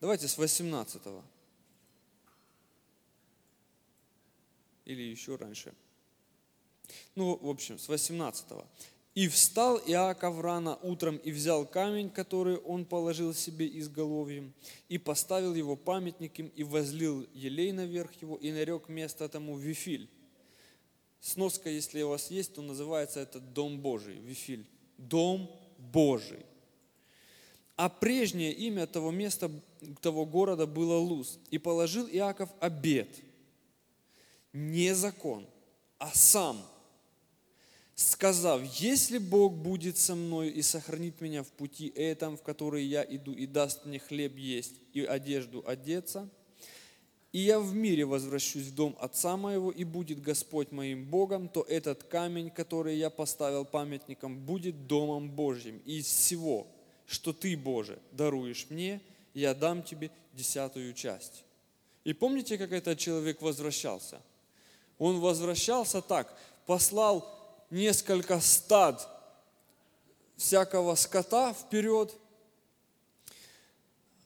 Давайте с 18 или еще раньше. Ну, в общем, с 18 -го. «И встал Иаков рано утром и взял камень, который он положил себе изголовьем, и поставил его памятником, и возлил елей наверх его, и нарек место тому Вифиль». Сноска, если у вас есть, то называется это Дом Божий, Вифиль. Дом Божий. А прежнее имя того места, того города было Луз. И положил Иаков обед – не закон, а сам, сказав, если Бог будет со мной и сохранит меня в пути этом, в который я иду, и даст мне хлеб есть и одежду одеться, и я в мире возвращусь в дом отца моего, и будет Господь моим Богом, то этот камень, который я поставил памятником, будет домом Божьим. И из всего, что ты, Боже, даруешь мне, я дам тебе десятую часть. И помните, как этот человек возвращался – он возвращался так, послал несколько стад всякого скота вперед,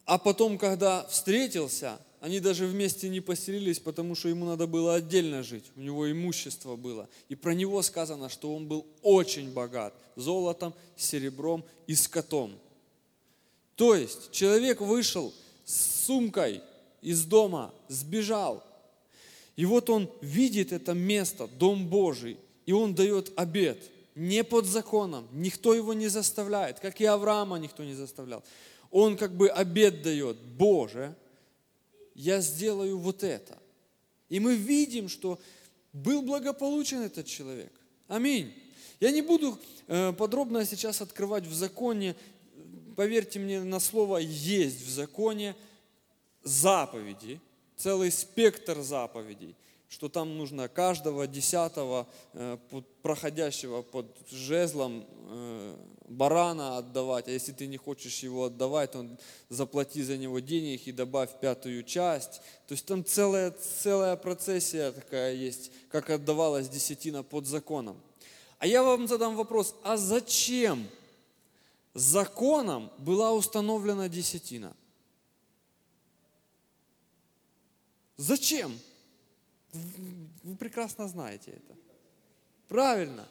а потом, когда встретился, они даже вместе не поселились, потому что ему надо было отдельно жить, у него имущество было. И про него сказано, что он был очень богат золотом, серебром и скотом. То есть человек вышел с сумкой из дома, сбежал, и вот он видит это место, Дом Божий, и он дает обед, не под законом, никто его не заставляет, как и Авраама никто не заставлял. Он как бы обед дает, Боже, я сделаю вот это. И мы видим, что был благополучен этот человек. Аминь. Я не буду э, подробно сейчас открывать в законе, поверьте мне на слово, есть в законе заповеди, целый спектр заповедей, что там нужно каждого десятого э, проходящего под жезлом э, барана отдавать, а если ты не хочешь его отдавать, то заплати за него денег и добавь пятую часть. То есть там целая, целая процессия такая есть, как отдавалась десятина под законом. А я вам задам вопрос, а зачем законом была установлена десятина? Зачем? Вы прекрасно знаете это. Правильно.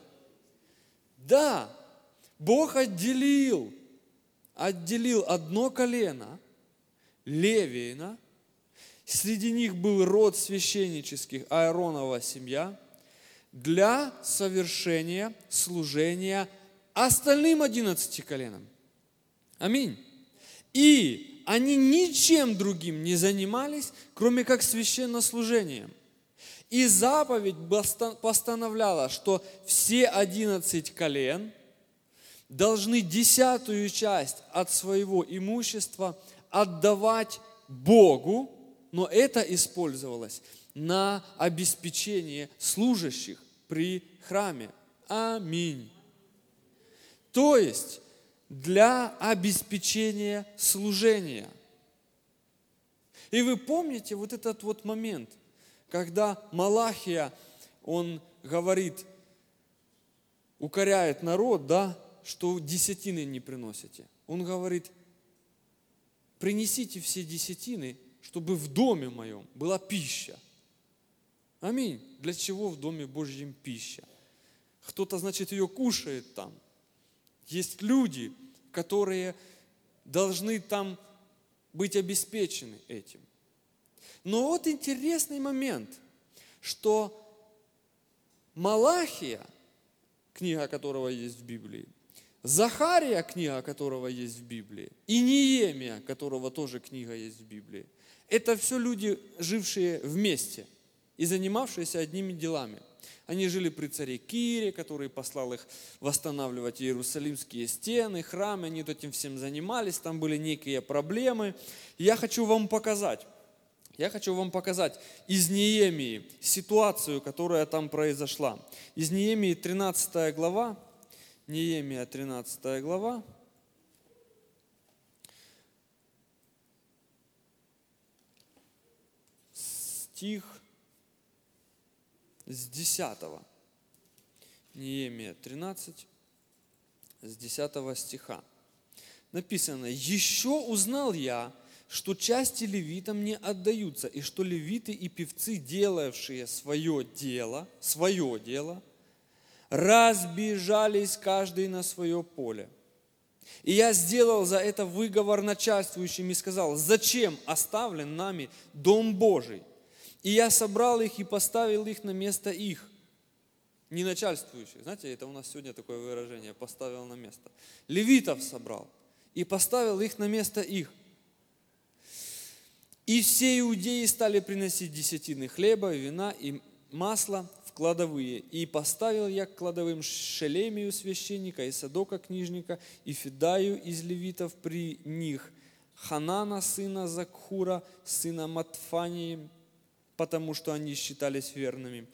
Да, Бог отделил, отделил одно колено, Левиина, среди них был род священнических, Ааронова семья, для совершения служения остальным одиннадцати коленам. Аминь. И они ничем другим не занимались, кроме как священнослужением. И заповедь постановляла, что все одиннадцать колен должны десятую часть от своего имущества отдавать Богу, но это использовалось на обеспечение служащих при храме. Аминь. То есть для обеспечения служения. И вы помните вот этот вот момент, когда Малахия, он говорит, укоряет народ, да, что десятины не приносите. Он говорит, принесите все десятины, чтобы в доме моем была пища. Аминь. Для чего в доме Божьем пища? Кто-то, значит, ее кушает там. Есть люди, которые должны там быть обеспечены этим. Но вот интересный момент, что Малахия, книга которого есть в Библии, Захария, книга которого есть в Библии, и Неемия, которого тоже книга есть в Библии, это все люди, жившие вместе и занимавшиеся одними делами. Они жили при царе Кире, который послал их восстанавливать иерусалимские стены, храмы, они этим всем занимались, там были некие проблемы. Я хочу вам показать, я хочу вам показать из Неемии ситуацию, которая там произошла. Из Неемии 13 глава, Неемия 13 глава, стих с 10. Неемия 13, с 10 стиха. Написано, «Еще узнал я, что части левитам не отдаются, и что левиты и певцы, делавшие свое дело, свое дело, разбежались каждый на свое поле. И я сделал за это выговор начальствующим и сказал, зачем оставлен нами Дом Божий? И я собрал их и поставил их на место их. Не начальствующих. Знаете, это у нас сегодня такое выражение, поставил на место. Левитов собрал и поставил их на место их. И все иудеи стали приносить десятины хлеба, вина и масла в кладовые. И поставил я к кладовым Шелемию священника, и Садока книжника, и Федаю из левитов при них, Ханана, сына Закхура, сына Матфании, потому что они считались верными.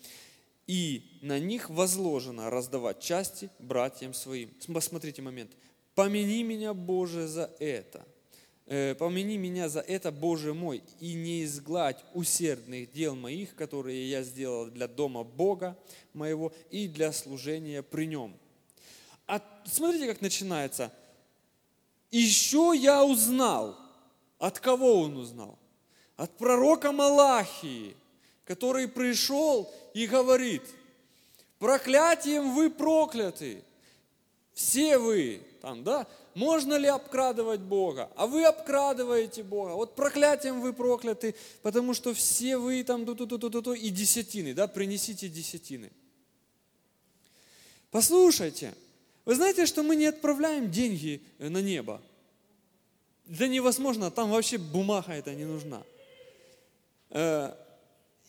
И на них возложено раздавать части братьям своим. Посмотрите момент. «Помяни меня, Боже, за это». Э, «Помяни меня за это, Боже мой, и не изгладь усердных дел моих, которые я сделал для дома Бога моего и для служения при нем». А смотрите, как начинается. «Еще я узнал». От кого он узнал? От пророка Малахии, который пришел и говорит, проклятием вы прокляты, все вы, там, да, можно ли обкрадывать Бога? А вы обкрадываете Бога. Вот проклятием вы прокляты, потому что все вы там ту ту ту ту ту и десятины, да, принесите десятины. Послушайте, вы знаете, что мы не отправляем деньги на небо? Да невозможно, там вообще бумага это не нужна. Э,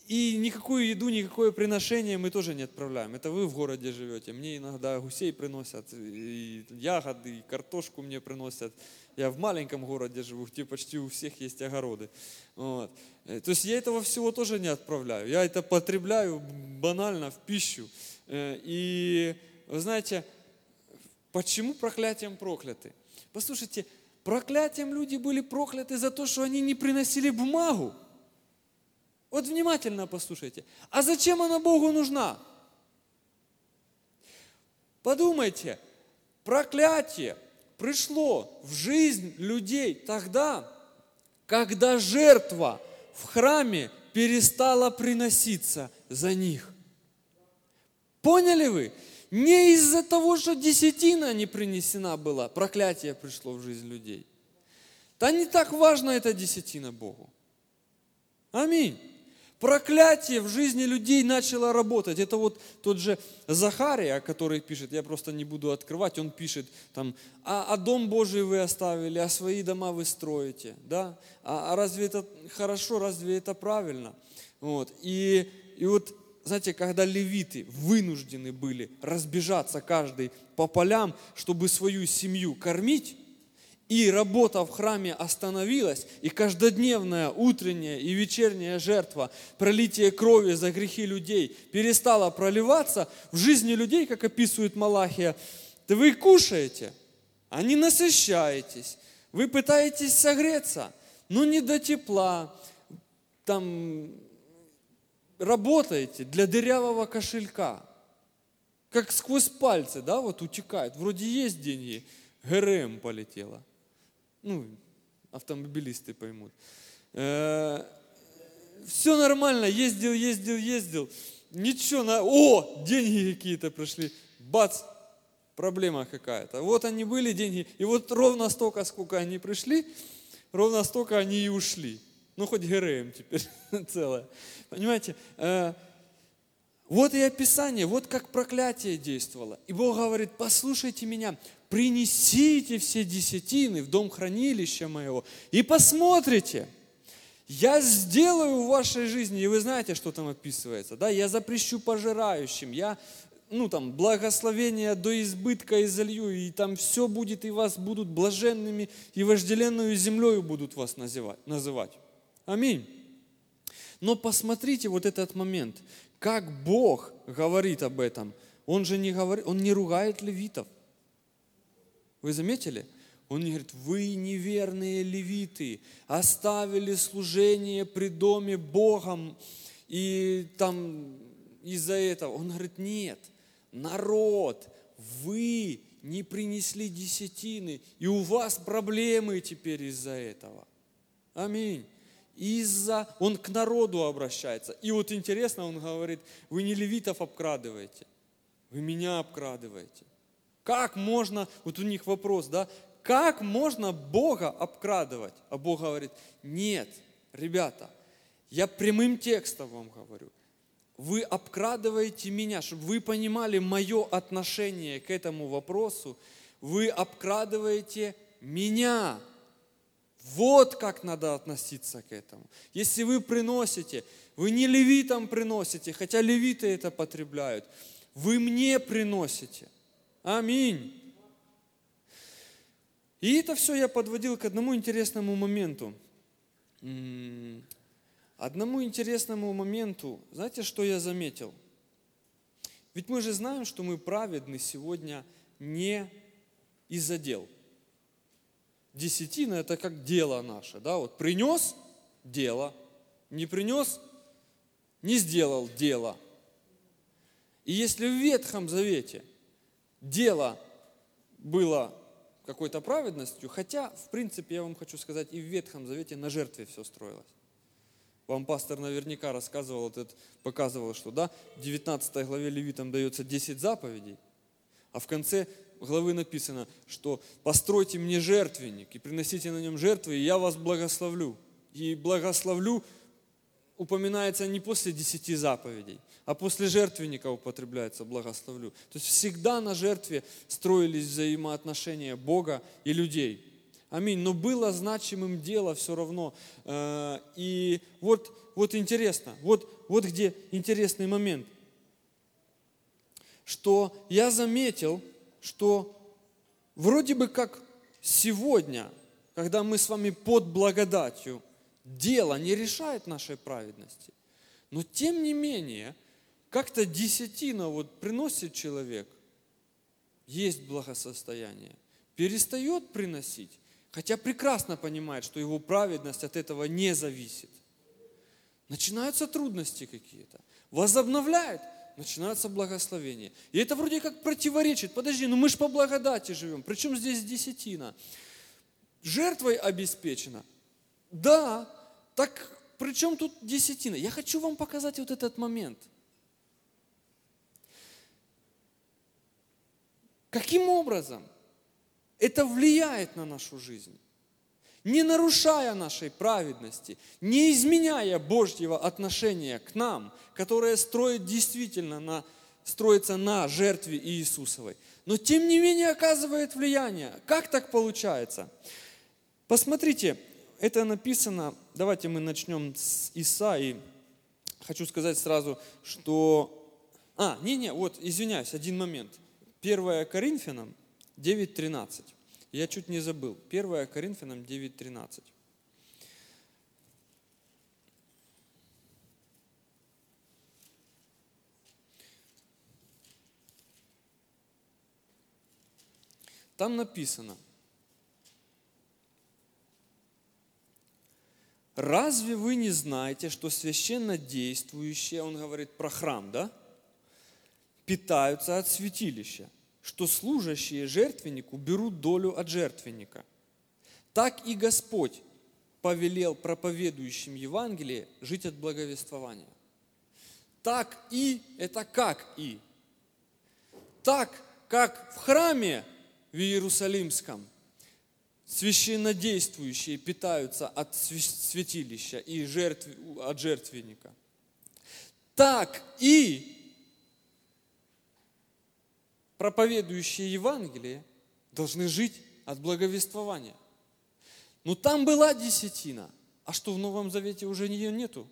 и никакую еду, никакое приношение мы тоже не отправляем. Это вы в городе живете. Мне иногда гусей приносят, и ягоды, и картошку мне приносят. Я в маленьком городе живу, где почти у всех есть огороды. Вот. Э, то есть я этого всего тоже не отправляю. Я это потребляю банально в пищу. Э, и вы знаете, почему проклятием прокляты? Послушайте, проклятием люди были прокляты за то, что они не приносили бумагу. Вот внимательно послушайте. А зачем она Богу нужна? Подумайте, проклятие пришло в жизнь людей тогда, когда жертва в храме перестала приноситься за них. Поняли вы? Не из-за того, что десятина не принесена была, проклятие пришло в жизнь людей. Да не так важно эта десятина Богу. Аминь проклятие в жизни людей начало работать. Это вот тот же Захария, который пишет, я просто не буду открывать, он пишет там, а, а дом Божий вы оставили, а свои дома вы строите, да? А, а разве это хорошо, разве это правильно? Вот. И, и вот знаете, когда левиты вынуждены были разбежаться каждый по полям, чтобы свою семью кормить, и работа в храме остановилась, и каждодневная утренняя и вечерняя жертва, пролитие крови за грехи людей перестала проливаться в жизни людей, как описывает Малахия, то вы кушаете, а не насыщаетесь, вы пытаетесь согреться, но не до тепла, там работаете для дырявого кошелька, как сквозь пальцы, да, вот утекает. Вроде есть деньги, ГРМ полетела – ну, автомобилисты поймут. Э, Все нормально, ездил, ездил, ездил. Ничего, на... о, деньги какие-то пришли. Бац, проблема какая-то. Вот они были деньги, и вот ровно столько, сколько они пришли, ровно столько они и ушли. Ну, хоть ГРМ теперь целое. Понимаете? Вот и описание, вот как проклятие действовало. И Бог говорит, послушайте меня, принесите все десятины в дом хранилища моего и посмотрите, я сделаю в вашей жизни, и вы знаете, что там описывается, да, я запрещу пожирающим, я, ну там, благословение до избытка изолью, и там все будет, и вас будут блаженными, и вожделенную землею будут вас называть. называть. Аминь. Но посмотрите вот этот момент, как Бог говорит об этом. Он же не говорит, он не ругает левитов. Вы заметили? Он не говорит, вы неверные левиты, оставили служение при доме Богом, и там из-за этого. Он говорит, нет, народ, вы не принесли десятины, и у вас проблемы теперь из-за этого. Аминь. Из-за, он к народу обращается. И вот интересно, он говорит, вы не левитов обкрадываете, вы меня обкрадываете. Как можно, вот у них вопрос, да, как можно Бога обкрадывать? А Бог говорит, нет, ребята, я прямым текстом вам говорю, вы обкрадываете меня, чтобы вы понимали мое отношение к этому вопросу, вы обкрадываете меня. Вот как надо относиться к этому. Если вы приносите, вы не левитам приносите, хотя левиты это потребляют, вы мне приносите. Аминь. И это все я подводил к одному интересному моменту. Одному интересному моменту, знаете, что я заметил? Ведь мы же знаем, что мы праведны сегодня не из-за дел. Десятина – это как дело наше. Да? Вот принес – дело, не принес – не сделал дело. И если в Ветхом Завете – дело было какой-то праведностью, хотя, в принципе, я вам хочу сказать, и в Ветхом Завете на жертве все строилось. Вам пастор наверняка рассказывал, этот, показывал, что да, в 19 главе Левитам дается 10 заповедей, а в конце главы написано, что постройте мне жертвенник и приносите на нем жертвы, и я вас благословлю. И благословлю упоминается не после десяти заповедей, а после жертвенника употребляется благословлю. То есть всегда на жертве строились взаимоотношения Бога и людей. Аминь. Но было значимым дело все равно. Э, и вот, вот интересно, вот, вот где интересный момент, что я заметил, что вроде бы как сегодня, когда мы с вами под благодатью, дело не решает нашей праведности. Но тем не менее, как-то десятина вот приносит человек, есть благосостояние, перестает приносить, хотя прекрасно понимает, что его праведность от этого не зависит. Начинаются трудности какие-то. Возобновляет, начинается благословение. И это вроде как противоречит. Подожди, ну мы же по благодати живем. Причем здесь десятина? Жертвой обеспечена. Да, так при чем тут десятина? Я хочу вам показать вот этот момент. Каким образом это влияет на нашу жизнь? Не нарушая нашей праведности, не изменяя Божьего отношения к нам, которое строит действительно на, строится на жертве Иисусовой, но тем не менее оказывает влияние. Как так получается? Посмотрите, это написано, давайте мы начнем с Исаии, хочу сказать сразу, что... А, не-не, вот, извиняюсь, один момент. 1 Коринфянам 9.13. Я чуть не забыл. 1 Коринфянам 9.13. Там написано, разве вы не знаете, что священно действующие, он говорит про храм, да, питаются от святилища, что служащие жертвеннику берут долю от жертвенника. Так и Господь повелел проповедующим Евангелие жить от благовествования. Так и, это как и. Так, как в храме в Иерусалимском священнодействующие питаются от святилища и жертв, от жертвенника, так и проповедующие Евангелие должны жить от благовествования. Но там была десятина, а что в Новом Завете уже ее нету?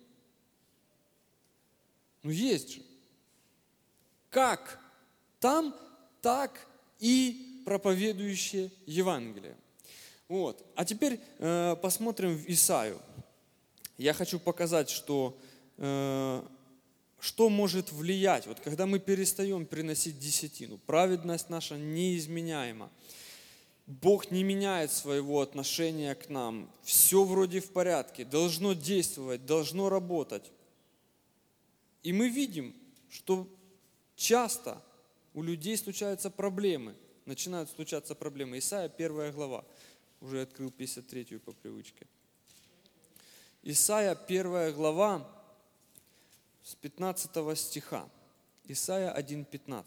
Ну есть же. Как там, так и проповедующие Евангелие. Вот. А теперь э, посмотрим в Исаю. Я хочу показать, что, э, что может влиять, вот когда мы перестаем приносить десятину. Праведность наша неизменяема. Бог не меняет своего отношения к нам. Все вроде в порядке, должно действовать, должно работать. И мы видим, что часто у людей случаются проблемы – начинают случаться проблемы. Исайя, первая глава. Уже открыл 53 по привычке. Исайя, первая глава, с 15 стиха. Исайя 1.15.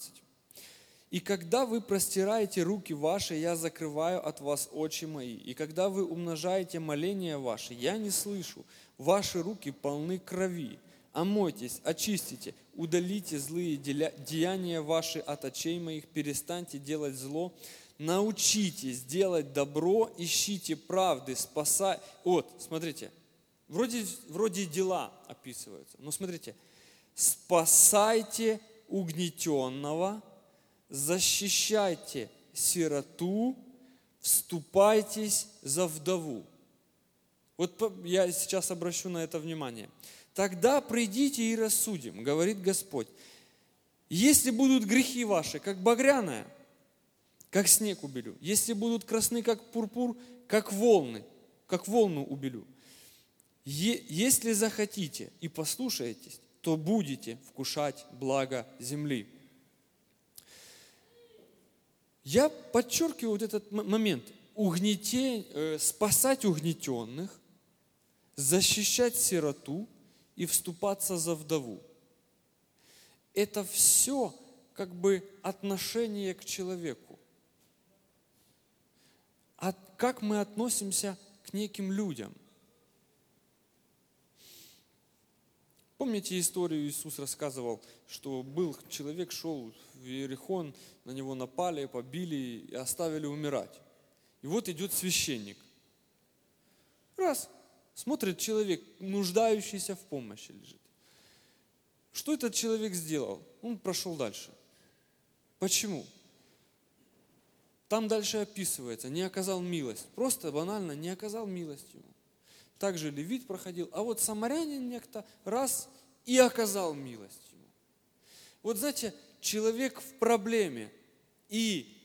«И когда вы простираете руки ваши, я закрываю от вас очи мои. И когда вы умножаете моления ваши, я не слышу. Ваши руки полны крови омойтесь, очистите, удалите злые деяния ваши от очей моих, перестаньте делать зло, научитесь делать добро, ищите правды, спасай. Вот, смотрите, вроде, вроде дела описываются, но смотрите, спасайте угнетенного, защищайте сироту, вступайтесь за вдову. Вот я сейчас обращу на это внимание. Тогда придите и рассудим, говорит Господь. Если будут грехи ваши, как багряная, как снег убелю. Если будут красны, как пурпур, как волны, как волну убелю. Если захотите и послушаетесь, то будете вкушать благо земли. Я подчеркиваю вот этот момент. Угнете, э, спасать угнетенных, защищать сироту – и вступаться за вдову. Это все как бы отношение к человеку. А как мы относимся к неким людям? Помните историю, Иисус рассказывал, что был человек, шел в Иерихон, на него напали, побили и оставили умирать. И вот идет священник. Раз, Смотрит человек, нуждающийся в помощи лежит. Что этот человек сделал? Он прошел дальше. Почему? Там дальше описывается, не оказал милость. Просто банально не оказал милость ему. Также левит проходил, а вот самарянин некто раз и оказал милость ему. Вот знаете, человек в проблеме, и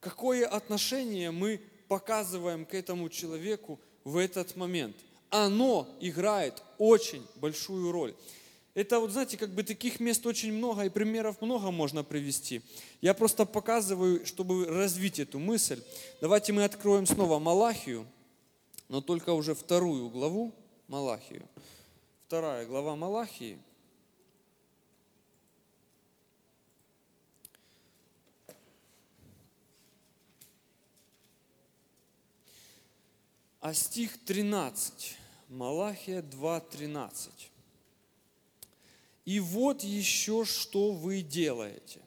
какое отношение мы показываем к этому человеку в этот момент – оно играет очень большую роль. Это вот, знаете, как бы таких мест очень много, и примеров много можно привести. Я просто показываю, чтобы развить эту мысль. Давайте мы откроем снова Малахию, но только уже вторую главу Малахию. Вторая глава Малахии – А стих 13. Малахия 2.13. И вот еще что вы делаете.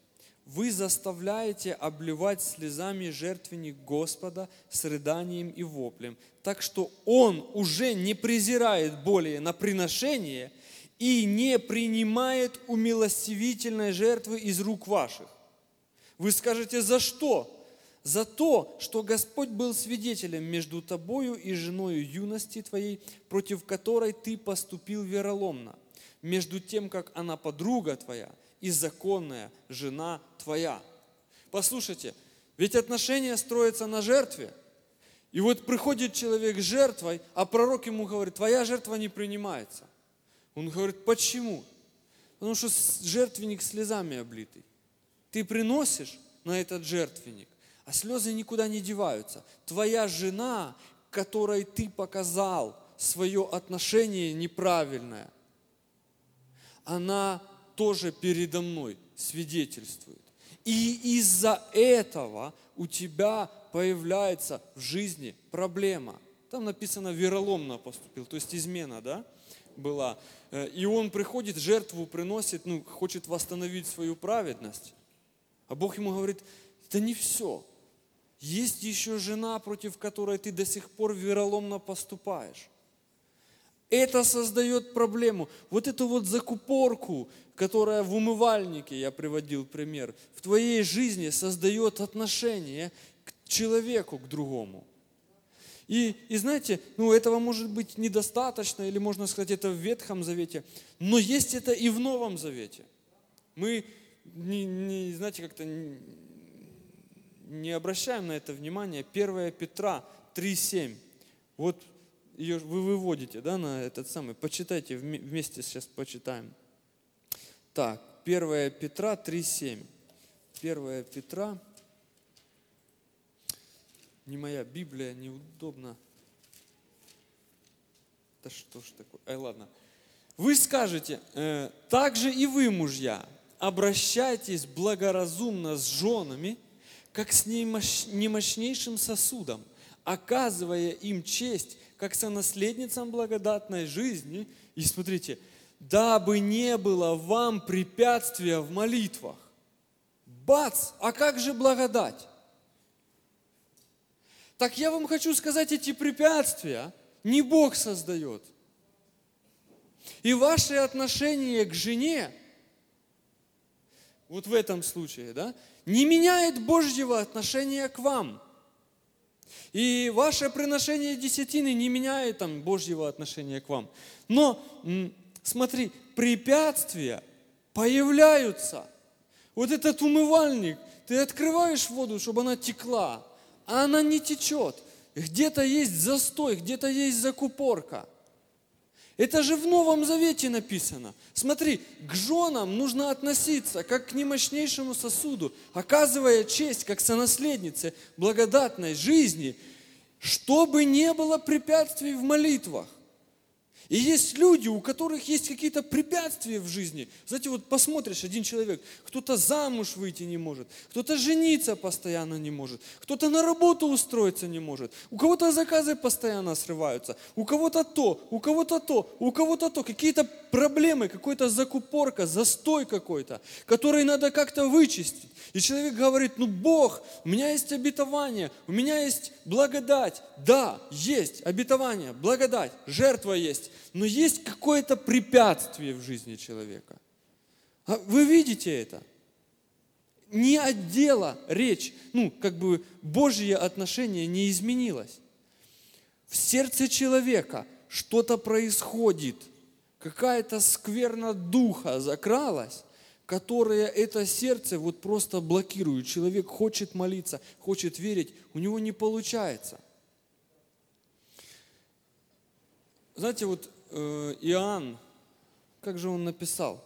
Вы заставляете обливать слезами жертвенник Господа с рыданием и воплем, так что Он уже не презирает более на приношение и не принимает умилостивительной жертвы из рук ваших. Вы скажете, за что? За то, что Господь был свидетелем между тобою и женою юности твоей, против которой ты поступил вероломно, между тем, как она подруга твоя и законная жена твоя. Послушайте, ведь отношения строятся на жертве. И вот приходит человек с жертвой, а пророк ему говорит, твоя жертва не принимается. Он говорит, почему? Потому что жертвенник слезами облитый. Ты приносишь на этот жертвенник, а слезы никуда не деваются. Твоя жена, которой ты показал свое отношение неправильное, она тоже передо мной свидетельствует. И из-за этого у тебя появляется в жизни проблема. Там написано вероломно поступил, то есть измена, да, была. Э, и он приходит, жертву приносит, ну, хочет восстановить свою праведность. А Бог ему говорит, это не все. Есть еще жена, против которой ты до сих пор вероломно поступаешь. Это создает проблему. Вот эту вот закупорку, которая в умывальнике, я приводил пример, в твоей жизни создает отношение к человеку, к другому. И, и знаете, ну этого может быть недостаточно, или можно сказать, это в Ветхом Завете, но есть это и в Новом Завете. Мы, не, не знаете, как-то не, обращаем на это внимание. 1 Петра 3,7. Вот ее вы выводите да, на этот самый. Почитайте, вместе сейчас почитаем. Так, 1 Петра 3,7. 1 Петра. Не моя Библия, неудобно. Да что ж такое? Ай, ладно. Вы скажете, э, также и вы, мужья, обращайтесь благоразумно с женами, как с немощнейшим сосудом, оказывая им честь как сонаследницам благодатной жизни. И смотрите, дабы не было вам препятствия в молитвах. Бац! А как же благодать? Так я вам хочу сказать, эти препятствия не Бог создает. И ваши отношения к жене, вот в этом случае, да, не меняет Божьего отношения к вам – и ваше приношение десятины не меняет там Божьего отношения к вам. Но смотри, препятствия появляются. Вот этот умывальник, ты открываешь воду, чтобы она текла, а она не течет. Где-то есть застой, где-то есть закупорка – это же в Новом Завете написано. Смотри, к женам нужно относиться как к немощнейшему сосуду, оказывая честь как сонаследнице благодатной жизни, чтобы не было препятствий в молитвах. И есть люди, у которых есть какие-то препятствия в жизни. Знаете, вот посмотришь, один человек, кто-то замуж выйти не может, кто-то жениться постоянно не может, кто-то на работу устроиться не может, у кого-то заказы постоянно срываются, у кого-то то, у кого-то то, у кого-то то, какие-то проблемы, какой-то закупорка, застой какой-то, который надо как-то вычистить. И человек говорит, ну Бог, у меня есть обетование, у меня есть благодать. Да, есть обетование, благодать, жертва есть, но есть какое-то препятствие в жизни человека. А вы видите это? Не от дела речь, ну, как бы Божье отношение не изменилось. В сердце человека что-то происходит, какая-то скверна духа закралась, которая это сердце вот просто блокирует. Человек хочет молиться, хочет верить, у него не получается. Знаете, вот э, Иоанн, как же он написал?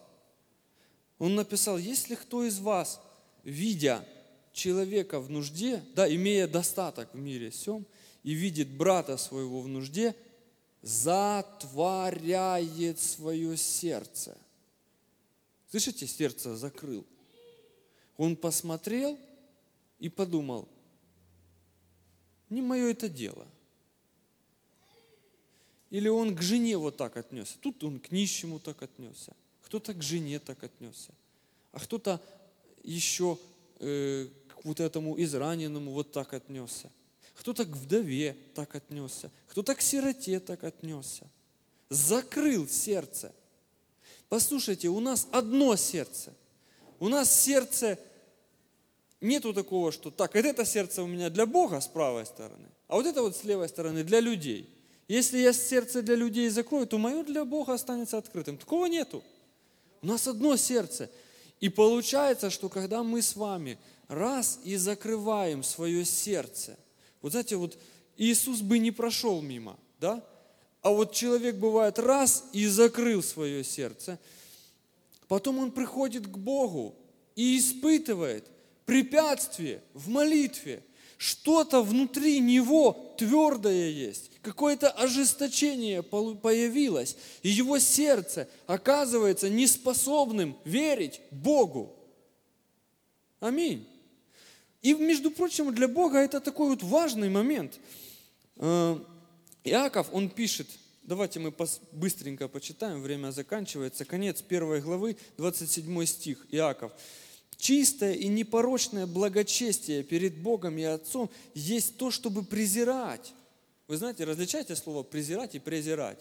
Он написал, если кто из вас, видя человека в нужде, да, имея достаток в мире всем, и видит брата своего в нужде, затворяет свое сердце. Слышите, сердце закрыл. Он посмотрел и подумал, не мое это дело – или он к жене вот так отнесся. Тут он к нищему так отнесся. Кто-то к жене так отнесся. А кто-то еще э, к вот этому израненному вот так отнесся. Кто-то к вдове так отнесся. Кто-то к сироте так отнесся. Закрыл сердце. Послушайте, у нас одно сердце. У нас сердце нету такого, что так, это сердце у меня для Бога с правой стороны, а вот это вот с левой стороны для людей. Если я сердце для людей закрою, то мое для Бога останется открытым. Такого нету. У нас одно сердце. И получается, что когда мы с вами раз и закрываем свое сердце, вот знаете, вот Иисус бы не прошел мимо, да? А вот человек бывает раз и закрыл свое сердце, потом он приходит к Богу и испытывает препятствие в молитве. Что-то внутри него твердое есть, какое-то ожесточение появилось, и его сердце оказывается неспособным верить Богу. Аминь. И, между прочим, для Бога это такой вот важный момент. Э, Иаков, он пишет, давайте мы быстренько почитаем, время заканчивается, конец первой главы, 27 стих, Иаков. Чистое и непорочное благочестие перед Богом и Отцом есть то, чтобы презирать. Вы знаете, различайте слово презирать и презирать.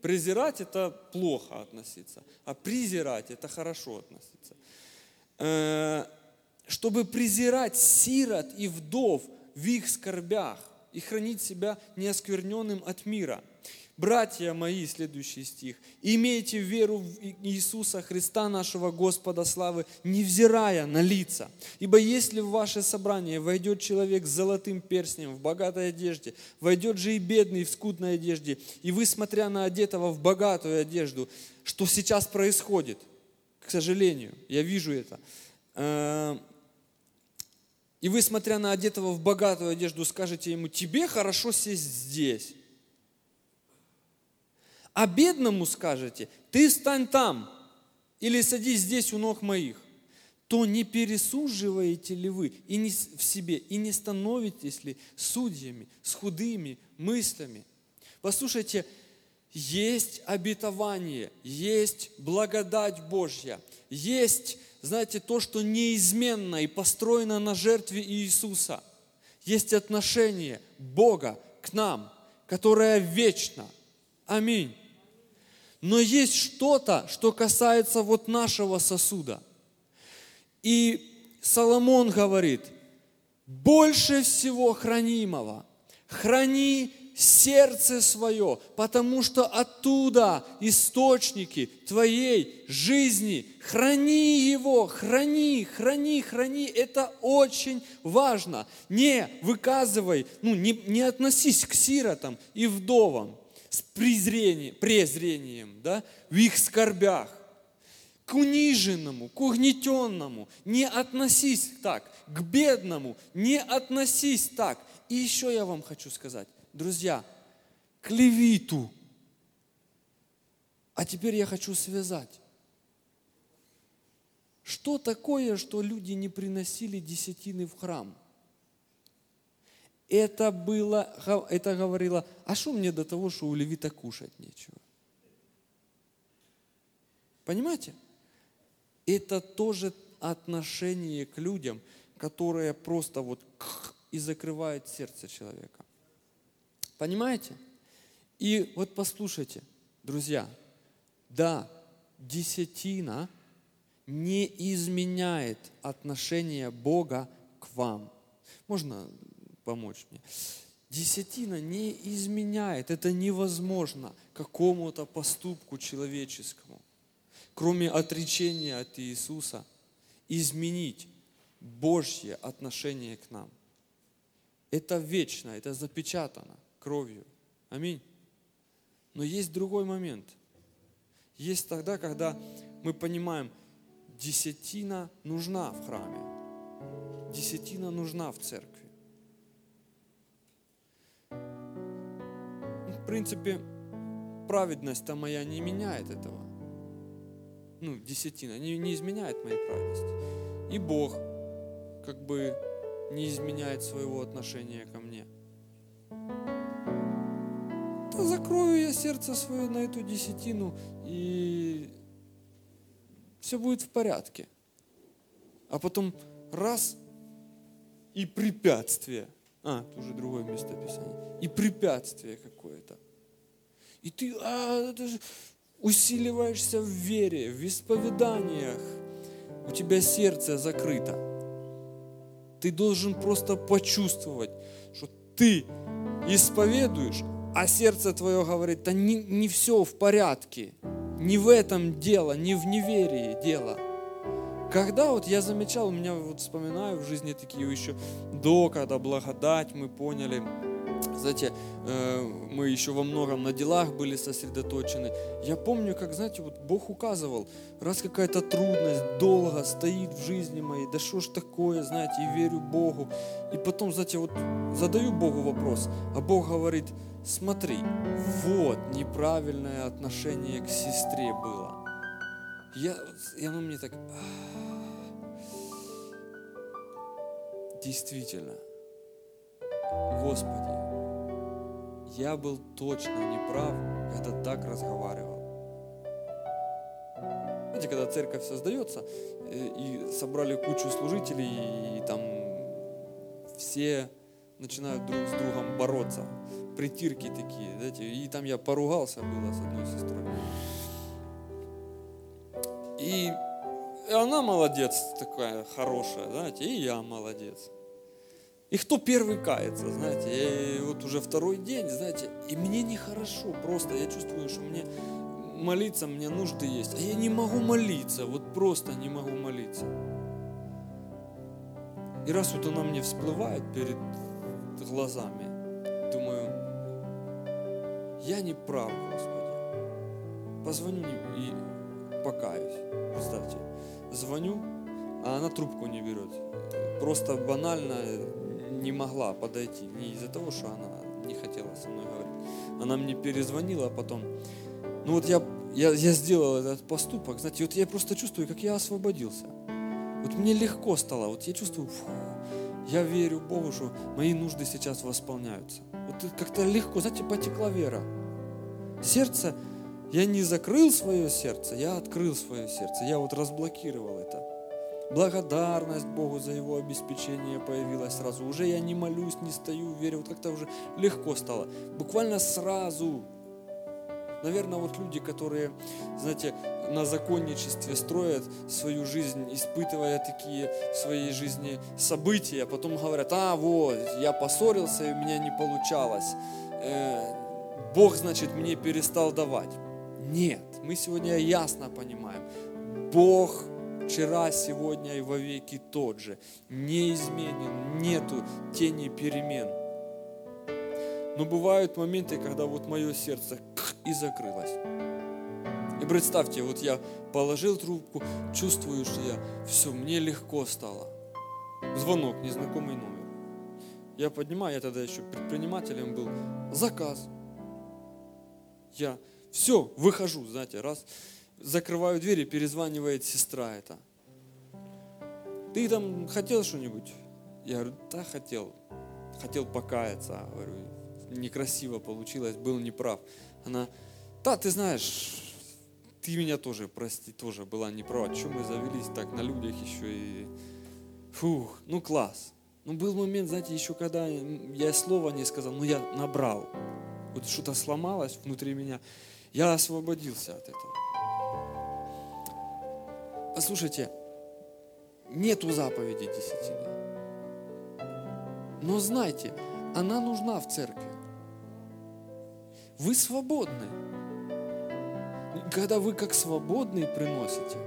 Презирать – это плохо относиться, а презирать – это хорошо относиться. Э, чтобы презирать сирот и вдов в их скорбях и хранить себя неоскверненным от мира. Братья мои, следующий стих, имейте веру в Иисуса Христа, нашего Господа славы, невзирая на лица. Ибо если в ваше собрание войдет человек с золотым перстнем в богатой одежде, войдет же и бедный в скудной одежде, и вы, смотря на одетого в богатую одежду, что сейчас происходит, к сожалению, я вижу это, э, и вы, смотря на одетого в богатую одежду, скажете ему, тебе хорошо сесть здесь. А бедному скажете, ты стань там или садись здесь у ног моих. То не пересуживаете ли вы и не в себе, и не становитесь ли судьями с худыми мыслями? Послушайте, есть обетование, есть благодать Божья, есть знаете, то, что неизменно и построено на жертве Иисуса. Есть отношение Бога к нам, которое вечно. Аминь. Но есть что-то, что касается вот нашего сосуда. И Соломон говорит, больше всего хранимого храни сердце свое, потому что оттуда источники твоей жизни. Храни его, храни, храни, храни. Это очень важно. Не выказывай, ну, не, не относись к сиротам и вдовам с презрением, презрением да, в их скорбях. К униженному, к угнетенному не относись так. К бедному не относись так. И еще я вам хочу сказать друзья, к левиту. А теперь я хочу связать. Что такое, что люди не приносили десятины в храм? Это было, это говорило, а что мне до того, что у левита кушать нечего? Понимаете? Это тоже отношение к людям, которое просто вот и закрывает сердце человека. Понимаете? И вот послушайте, друзья, да, десятина не изменяет отношение Бога к вам. Можно помочь мне? Десятина не изменяет, это невозможно какому-то поступку человеческому, кроме отречения от Иисуса, изменить Божье отношение к нам. Это вечно, это запечатано кровью. Аминь. Но есть другой момент. Есть тогда, когда мы понимаем, десятина нужна в храме. Десятина нужна в церкви. В принципе, праведность-то моя не меняет этого. Ну, десятина не, не изменяет моей праведности. И Бог как бы не изменяет своего отношения ко мне то закрою я сердце свое на эту десятину, и все будет в порядке. А потом раз и препятствие. А, это уже другое местописание. И препятствие какое-то. И ты а, же усиливаешься в вере, в исповеданиях. У тебя сердце закрыто. Ты должен просто почувствовать, что ты исповедуешь, а сердце твое говорит, да не, не все в порядке, не в этом дело, не в неверии дело. Когда вот я замечал, у меня вот вспоминаю в жизни такие еще до, когда благодать мы поняли, знаете, э, мы еще во многом на делах были сосредоточены. Я помню, как, знаете, вот Бог указывал, раз какая-то трудность долго стоит в жизни моей, да что ж такое, знаете, и верю Богу. И потом, знаете, вот задаю Богу вопрос, а Бог говорит, смотри, вот неправильное отношение к сестре было. Я, и оно мне так... Действительно, Господи, я был точно неправ, когда так разговаривал. Знаете, когда церковь создается, э, и собрали кучу служителей, и там все начинают друг с другом бороться, притирки такие, знаете, и там я поругался было с одной сестрой. И она молодец такая хорошая, знаете, и я молодец. И кто первый кается, знаете, и вот уже второй день, знаете, и мне нехорошо, просто я чувствую, что мне молиться, мне нужды есть, а я не могу молиться, вот просто не могу молиться. И раз вот она мне всплывает перед глазами, думаю, я не прав, Господи. Позвоню и покаюсь. Представьте, звоню, а она трубку не берет. Просто банально не могла подойти. Не из-за того, что она не хотела со мной говорить. Она мне перезвонила, а потом... Ну вот я, я, я сделал этот поступок, знаете, вот я просто чувствую, как я освободился. Вот мне легко стало, вот я чувствую, фу, я верю Богу, что мои нужды сейчас восполняются. Вот как-то легко, знаете, потекла вера. Сердце, я не закрыл свое сердце, я открыл свое сердце, я вот разблокировал это. Благодарность Богу за Его обеспечение появилась сразу. Уже я не молюсь, не стою, верю. Вот как-то уже легко стало. Буквально сразу. Наверное, вот люди, которые, знаете, на законничестве строят свою жизнь, испытывая такие в своей жизни события, а потом говорят, а вот, я поссорился, и у меня не получалось. Э, Бог, значит, мне перестал давать. Нет, мы сегодня ясно понимаем, Бог вчера, сегодня и во веки тот же, неизменен, нету тени перемен. Но бывают моменты, когда вот мое сердце и закрылось. И представьте, вот я положил трубку, чувствую, что я, все, мне легко стало. Звонок, незнакомый номер. Я поднимаю, я тогда еще предпринимателем был, заказ. Я все, выхожу, знаете, раз, закрываю дверь перезванивает сестра это. Ты там хотел что-нибудь? Я говорю, да, хотел. Хотел покаяться. Говорю, некрасиво получилось, был неправ. Она, да, ты знаешь, ты меня тоже, прости, тоже была неправа. Чем мы завелись так на людях еще и... Фух, ну класс. Ну был момент, знаете, еще когда я слова не сказал, но я набрал. Вот что-то сломалось внутри меня. Я освободился от этого. Послушайте, нету заповеди десятины. Но знайте, она нужна в церкви. Вы свободны. Когда вы как свободные приносите,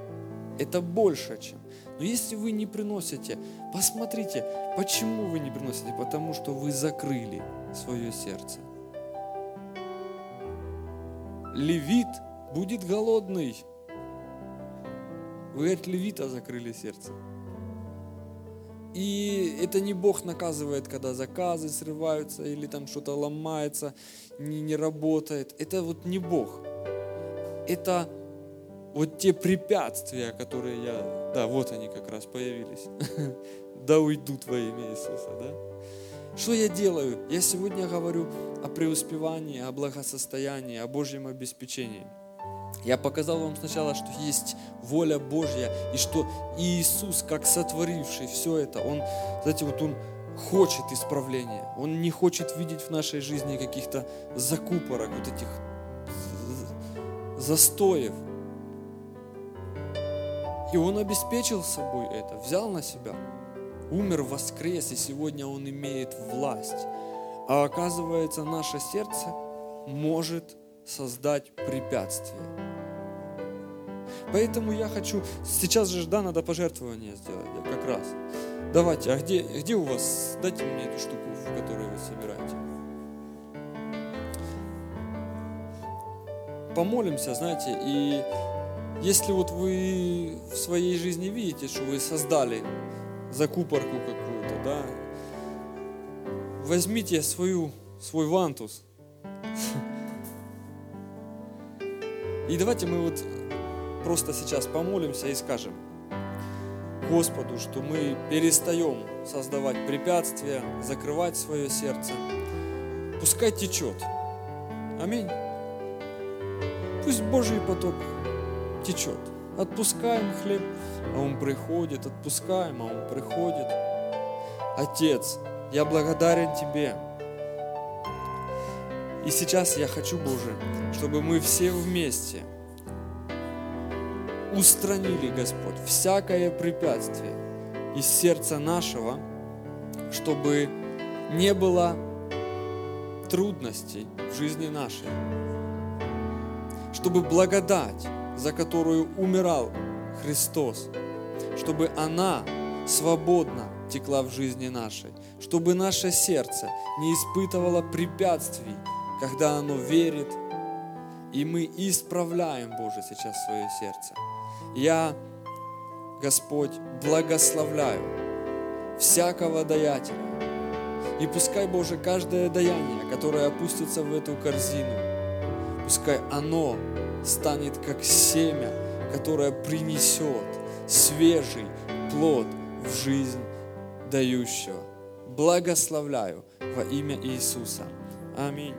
это больше, чем. Но если вы не приносите, посмотрите, почему вы не приносите? Потому что вы закрыли свое сердце. Левит будет голодный, вы от левита закрыли сердце. И это не Бог наказывает, когда заказы срываются или там что-то ломается, не, не работает. Это вот не Бог. Это вот те препятствия, которые я... Да, вот они как раз появились. Да уйдут во имя Иисуса, да? Что я делаю? Я сегодня говорю о преуспевании, о благосостоянии, о Божьем обеспечении. Я показал вам сначала, что есть воля Божья, и что Иисус, как сотворивший все это, Он, знаете, вот Он хочет исправления. Он не хочет видеть в нашей жизни каких-то закупорок, вот этих застоев. И Он обеспечил собой это, взял на себя, умер, воскрес, и сегодня Он имеет власть. А оказывается, наше сердце может создать препятствие. Поэтому я хочу, сейчас же, да, надо пожертвование сделать, я как раз. Давайте, а где, где у вас, дайте мне эту штуку, в которой вы собираете. Помолимся, знаете, и если вот вы в своей жизни видите, что вы создали закупорку какую-то, да, возьмите свою, свой вантус. И давайте мы вот просто сейчас помолимся и скажем Господу, что мы перестаем создавать препятствия, закрывать свое сердце. Пускай течет. Аминь. Пусть Божий поток течет. Отпускаем хлеб, а он приходит, отпускаем, а он приходит. Отец, я благодарен Тебе. И сейчас я хочу, Боже, чтобы мы все вместе устранили, Господь, всякое препятствие из сердца нашего, чтобы не было трудностей в жизни нашей, чтобы благодать, за которую умирал Христос, чтобы она свободно текла в жизни нашей, чтобы наше сердце не испытывало препятствий, когда оно верит, и мы исправляем, Боже, сейчас свое сердце. Я, Господь, благословляю всякого даятеля. И пускай, Боже, каждое даяние, которое опустится в эту корзину, пускай оно станет как семя, которое принесет свежий плод в жизнь дающего. Благословляю во имя Иисуса. Аминь.